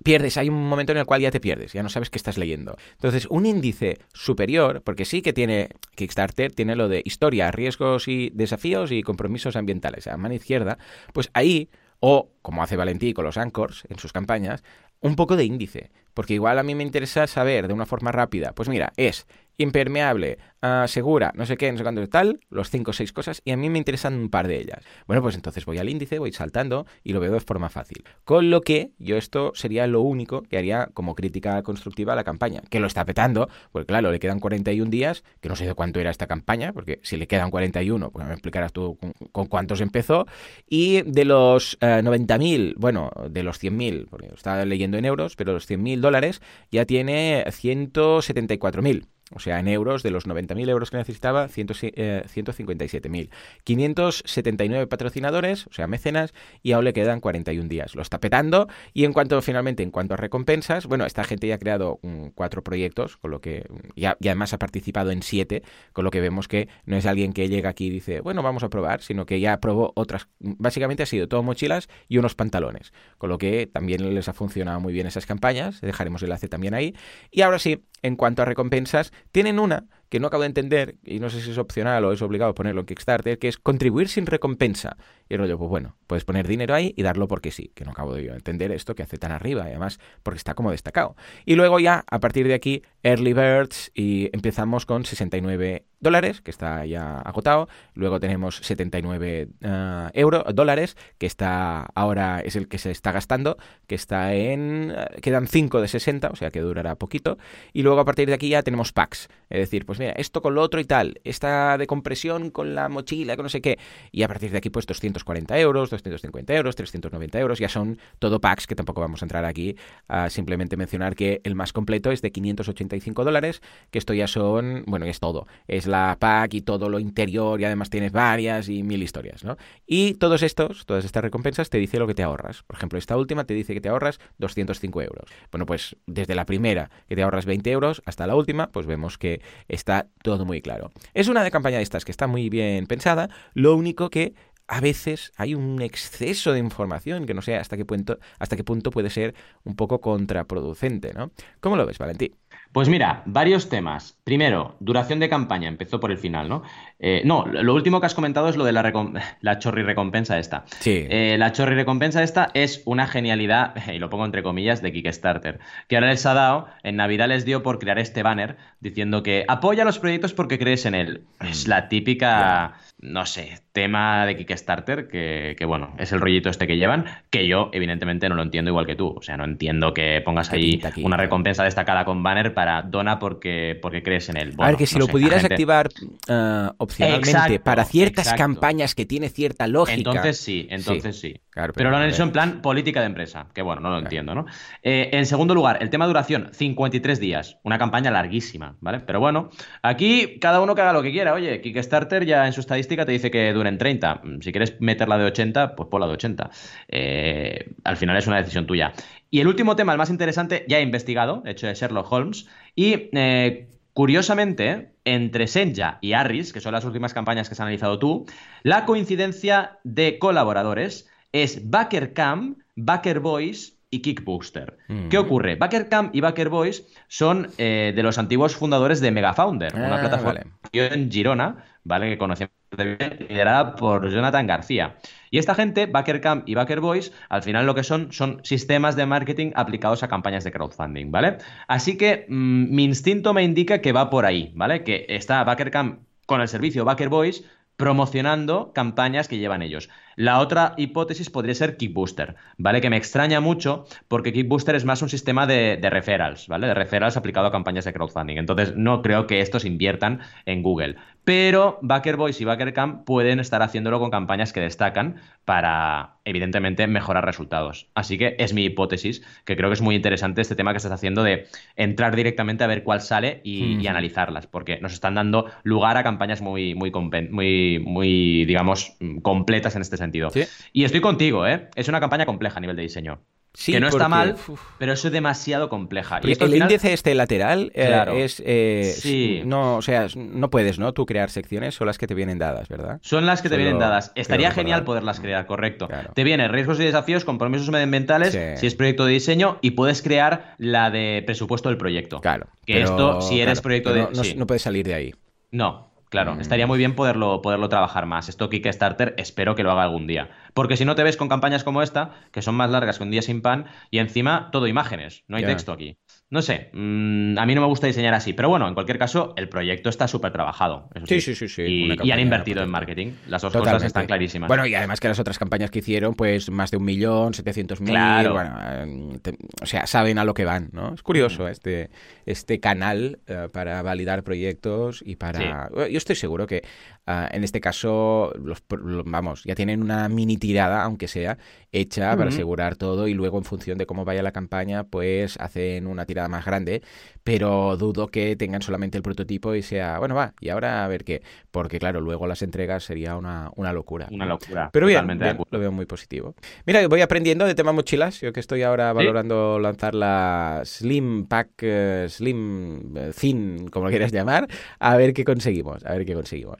pierdes, hay un momento en el cual ya te pierdes, ya no sabes qué estás leyendo. Entonces, un índice superior, porque sí que tiene Kickstarter, tiene lo de historia, riesgos y desafíos y compromisos ambientales, a mano izquierda, pues ahí, o como hace Valentí con los Anchors en sus campañas, un poco de índice, porque igual a mí me interesa saber de una forma rápida, pues mira, es impermeable, uh, segura, no sé qué, no sé cuánto tal, los cinco o seis cosas, y a mí me interesan un par de ellas. Bueno, pues entonces voy al índice, voy saltando y lo veo de forma fácil. Con lo que yo esto sería lo único que haría como crítica constructiva a la campaña, que lo está petando, porque claro, le quedan 41 días, que no sé de cuánto era esta campaña, porque si le quedan 41, pues me explicarás tú con, cuántos empezó, y de los uh, eh, 90.000, bueno, de los 100.000, porque estaba leyendo en euros, pero los 100.000 dólares ya tiene 174.000. O sea, en euros, de los 90.000 euros que necesitaba, 157.000. 579 eh, patrocinadores, o sea, mecenas, y aún le quedan 41 días. Lo está petando. Y en cuanto, finalmente, en cuanto a recompensas, bueno, esta gente ya ha creado cuatro proyectos, con lo que, y, además ha participado en siete, con lo que vemos que no es alguien que llega aquí y dice, bueno, vamos a probar, sino que ya probó otras. Básicamente ha sido todo mochilas y unos pantalones, con lo que también les ha funcionado muy bien esas campañas. Dejaremos el enlace también ahí. Y ahora sí, en cuanto a recompensas, tienen una que no acabo de entender, y no sé si es opcional o es obligado ponerlo en Kickstarter, que es contribuir sin recompensa. Y el rollo, pues bueno, puedes poner dinero ahí y darlo porque sí, que no acabo de entender esto que hace tan arriba, y además porque está como destacado. Y luego ya, a partir de aquí, Early Birds, y empezamos con 69 dólares, que está ya agotado. Luego tenemos 79 uh, euros, dólares, que está ahora es el que se está gastando, que está en... Uh, quedan 5 de 60, o sea que durará poquito. Y luego a partir de aquí ya tenemos packs. Es decir, pues mira, esto con lo otro y tal, esta de compresión con la mochila, con no sé qué. Y a partir de aquí pues 240 euros, 250 euros, 390 euros, ya son todo packs que tampoco vamos a entrar aquí. A simplemente mencionar que el más completo es de 585 dólares, que esto ya son, bueno, es todo. Es la pack y todo lo interior y además tienes varias y mil historias, ¿no? Y todos estos, todas estas recompensas te dice lo que te ahorras. Por ejemplo, esta última te dice que te ahorras 205 euros. Bueno, pues desde la primera que te ahorras 20 euros hasta la última, pues vemos que está todo muy claro. Es una de campaña de estas que está muy bien pensada, lo único que a veces hay un exceso de información que no sé hasta qué punto, hasta qué punto puede ser un poco contraproducente, ¿no? ¿Cómo lo ves, Valentín? Pues mira, varios temas. Primero, duración de campaña, empezó por el final, ¿no? Eh, no, lo último que has comentado es lo de la, la chorri recompensa esta. Sí. Eh, la chorri recompensa esta es una genialidad, y lo pongo entre comillas, de Kickstarter, que ahora les ha dado, en Navidad les dio por crear este banner diciendo que apoya los proyectos porque crees en él. Es la típica no sé, tema de Kickstarter, que, que, bueno, es el rollito este que llevan, que yo evidentemente no lo entiendo igual que tú. O sea, no entiendo que pongas ahí una recompensa destacada con banner para dona porque, porque crees en él. a ver, que si lo pudieras activar uh, opcionalmente para ciertas campañas que tiene cierta lógica. Entonces sí, entonces sí. pero, lo han hecho en plan política de empresa, que bueno, no lo entiendo, ¿no? Eh, en segundo lugar, el tema de duración, 53 días, una campaña larguísima, ¿vale? Pero bueno, aquí cada uno que haga lo que quiera. Oye, Kickstarter ya en su estadística te dice que duren 30. Si quieres meterla de 80, pues ponla de 80. Eh, al final es una decisión tuya. Y el último tema, el más interesante, ya he investigado, hecho de Sherlock Holmes, y eh, curiosamente, entre Senja y Harris, que son las últimas campañas que has analizado tú, la coincidencia de colaboradores es Backer Cam, Backer Boys y Kickbooster. ¿Qué ocurre? Backer Camp y Backer Boys son eh, de los antiguos fundadores de Megafounder, una Ah, plataforma en Girona, ¿vale? Que conocemos bien, liderada por Jonathan García. Y esta gente, Backer Camp y Backer Boys, al final lo que son son sistemas de marketing aplicados a campañas de crowdfunding, ¿vale? Así que mm, mi instinto me indica que va por ahí, ¿vale? Que está Backer Camp con el servicio Backer Boys promocionando campañas que llevan ellos. La otra hipótesis podría ser Kickbooster, ¿vale? Que me extraña mucho porque Kickbooster es más un sistema de, de referrals, ¿vale? De referrals aplicado a campañas de crowdfunding. Entonces no creo que estos inviertan en Google. Pero Backer Boys y Backer Camp pueden estar haciéndolo con campañas que destacan para, evidentemente, mejorar resultados. Así que es mi hipótesis, que creo que es muy interesante este tema que estás haciendo de entrar directamente a ver cuál sale y, y analizarlas, porque nos están dando lugar a campañas muy, muy, muy, muy digamos, mm, completas en este sentido. Sí. Y estoy contigo, ¿eh? Es una campaña compleja a nivel de diseño. Sí, que no está mal, uf. pero es demasiado compleja. Y esto el final- índice este lateral eh, Claro. es eh, Sí. no o sea no puedes no tú crear secciones son las que te vienen dadas verdad Son las que te vienen dadas. Estaría genial poderlas crear, correcto. Claro. Te viene riesgos y desafíos, compromisos medioambientales, Sí. si es proyecto de diseño, y puedes crear la de presupuesto del proyecto. claro Que pero, esto, si eres claro, proyecto de. no, no- sí. no puedes salir de ahí No, claro, Mm. estaría muy bien poderlo, poderlo trabajar más. Esto Kickstarter espero que lo haga algún día. Porque si no te ves con campañas como esta, que son más largas que un día sin pan, y encima todo imágenes, no hay texto aquí. No sé, mm, a mí no me gusta diseñar así, pero bueno, en cualquier caso, el proyecto está súper trabajado. Sí, sí, sí, sí, Y, han invertido en marketing. Las dos cosas están clarísimas. Bueno, y además que las otras campañas que hicieron, pues más de un millón, setecientos mil, Claro. bueno, te- o sea, saben a lo que van, ¿no? Es curioso este, este canal eh, para validar proyectos y para... Yo estoy seguro que ah, en este caso, los, vamos, ya tienen una mini tirada, aunque sea, hecha para asegurar todo y luego en función de cómo vaya la campaña, pues hacen una tirada más grande, pero dudo que tengan solamente el prototipo y sea, bueno, va, y ahora a ver qué, porque claro, luego las entregas sería una, una locura. Una locura. Pero bien, bien, lo veo muy positivo. Mira, voy aprendiendo de tema mochilas. Yo que estoy ahora valorando lanzar la Slim Pack, eh, Slim eh, Thin, como lo quieras llamar, a ver qué conseguimos, a ver qué conseguimos.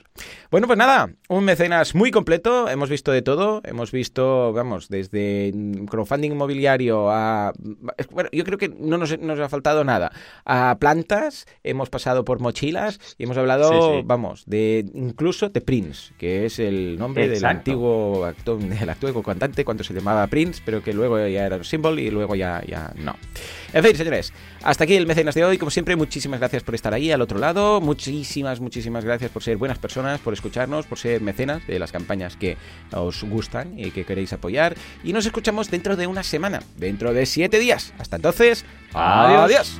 Bueno, pues nada, un mecenas muy completo. Hemos visto de todo. Hemos visto, vamos, desde crowdfunding inmobiliario a... Bueno, yo creo que no nos, nos ha faltado nada. A plantas, hemos pasado por mochilas y hemos hablado, Sí, sí. vamos, de incluso de Prince, que es el nombre del antiguo actor, del antiguo cantante cuando se llamaba Prince, pero que luego ya era un symbol y luego ya, ya no. En fin, señores, hasta aquí el mecenas de hoy. Como siempre, muchísimas gracias por estar ahí al otro lado. Muchísimas, muchísimas gracias por ser buenas personas, por escucharnos, por ser mecenas de las campañas que os gustan y que queréis apoyar. Y nos escuchamos dentro de una semana, dentro de siete días. Hasta entonces, Adiós. adiós.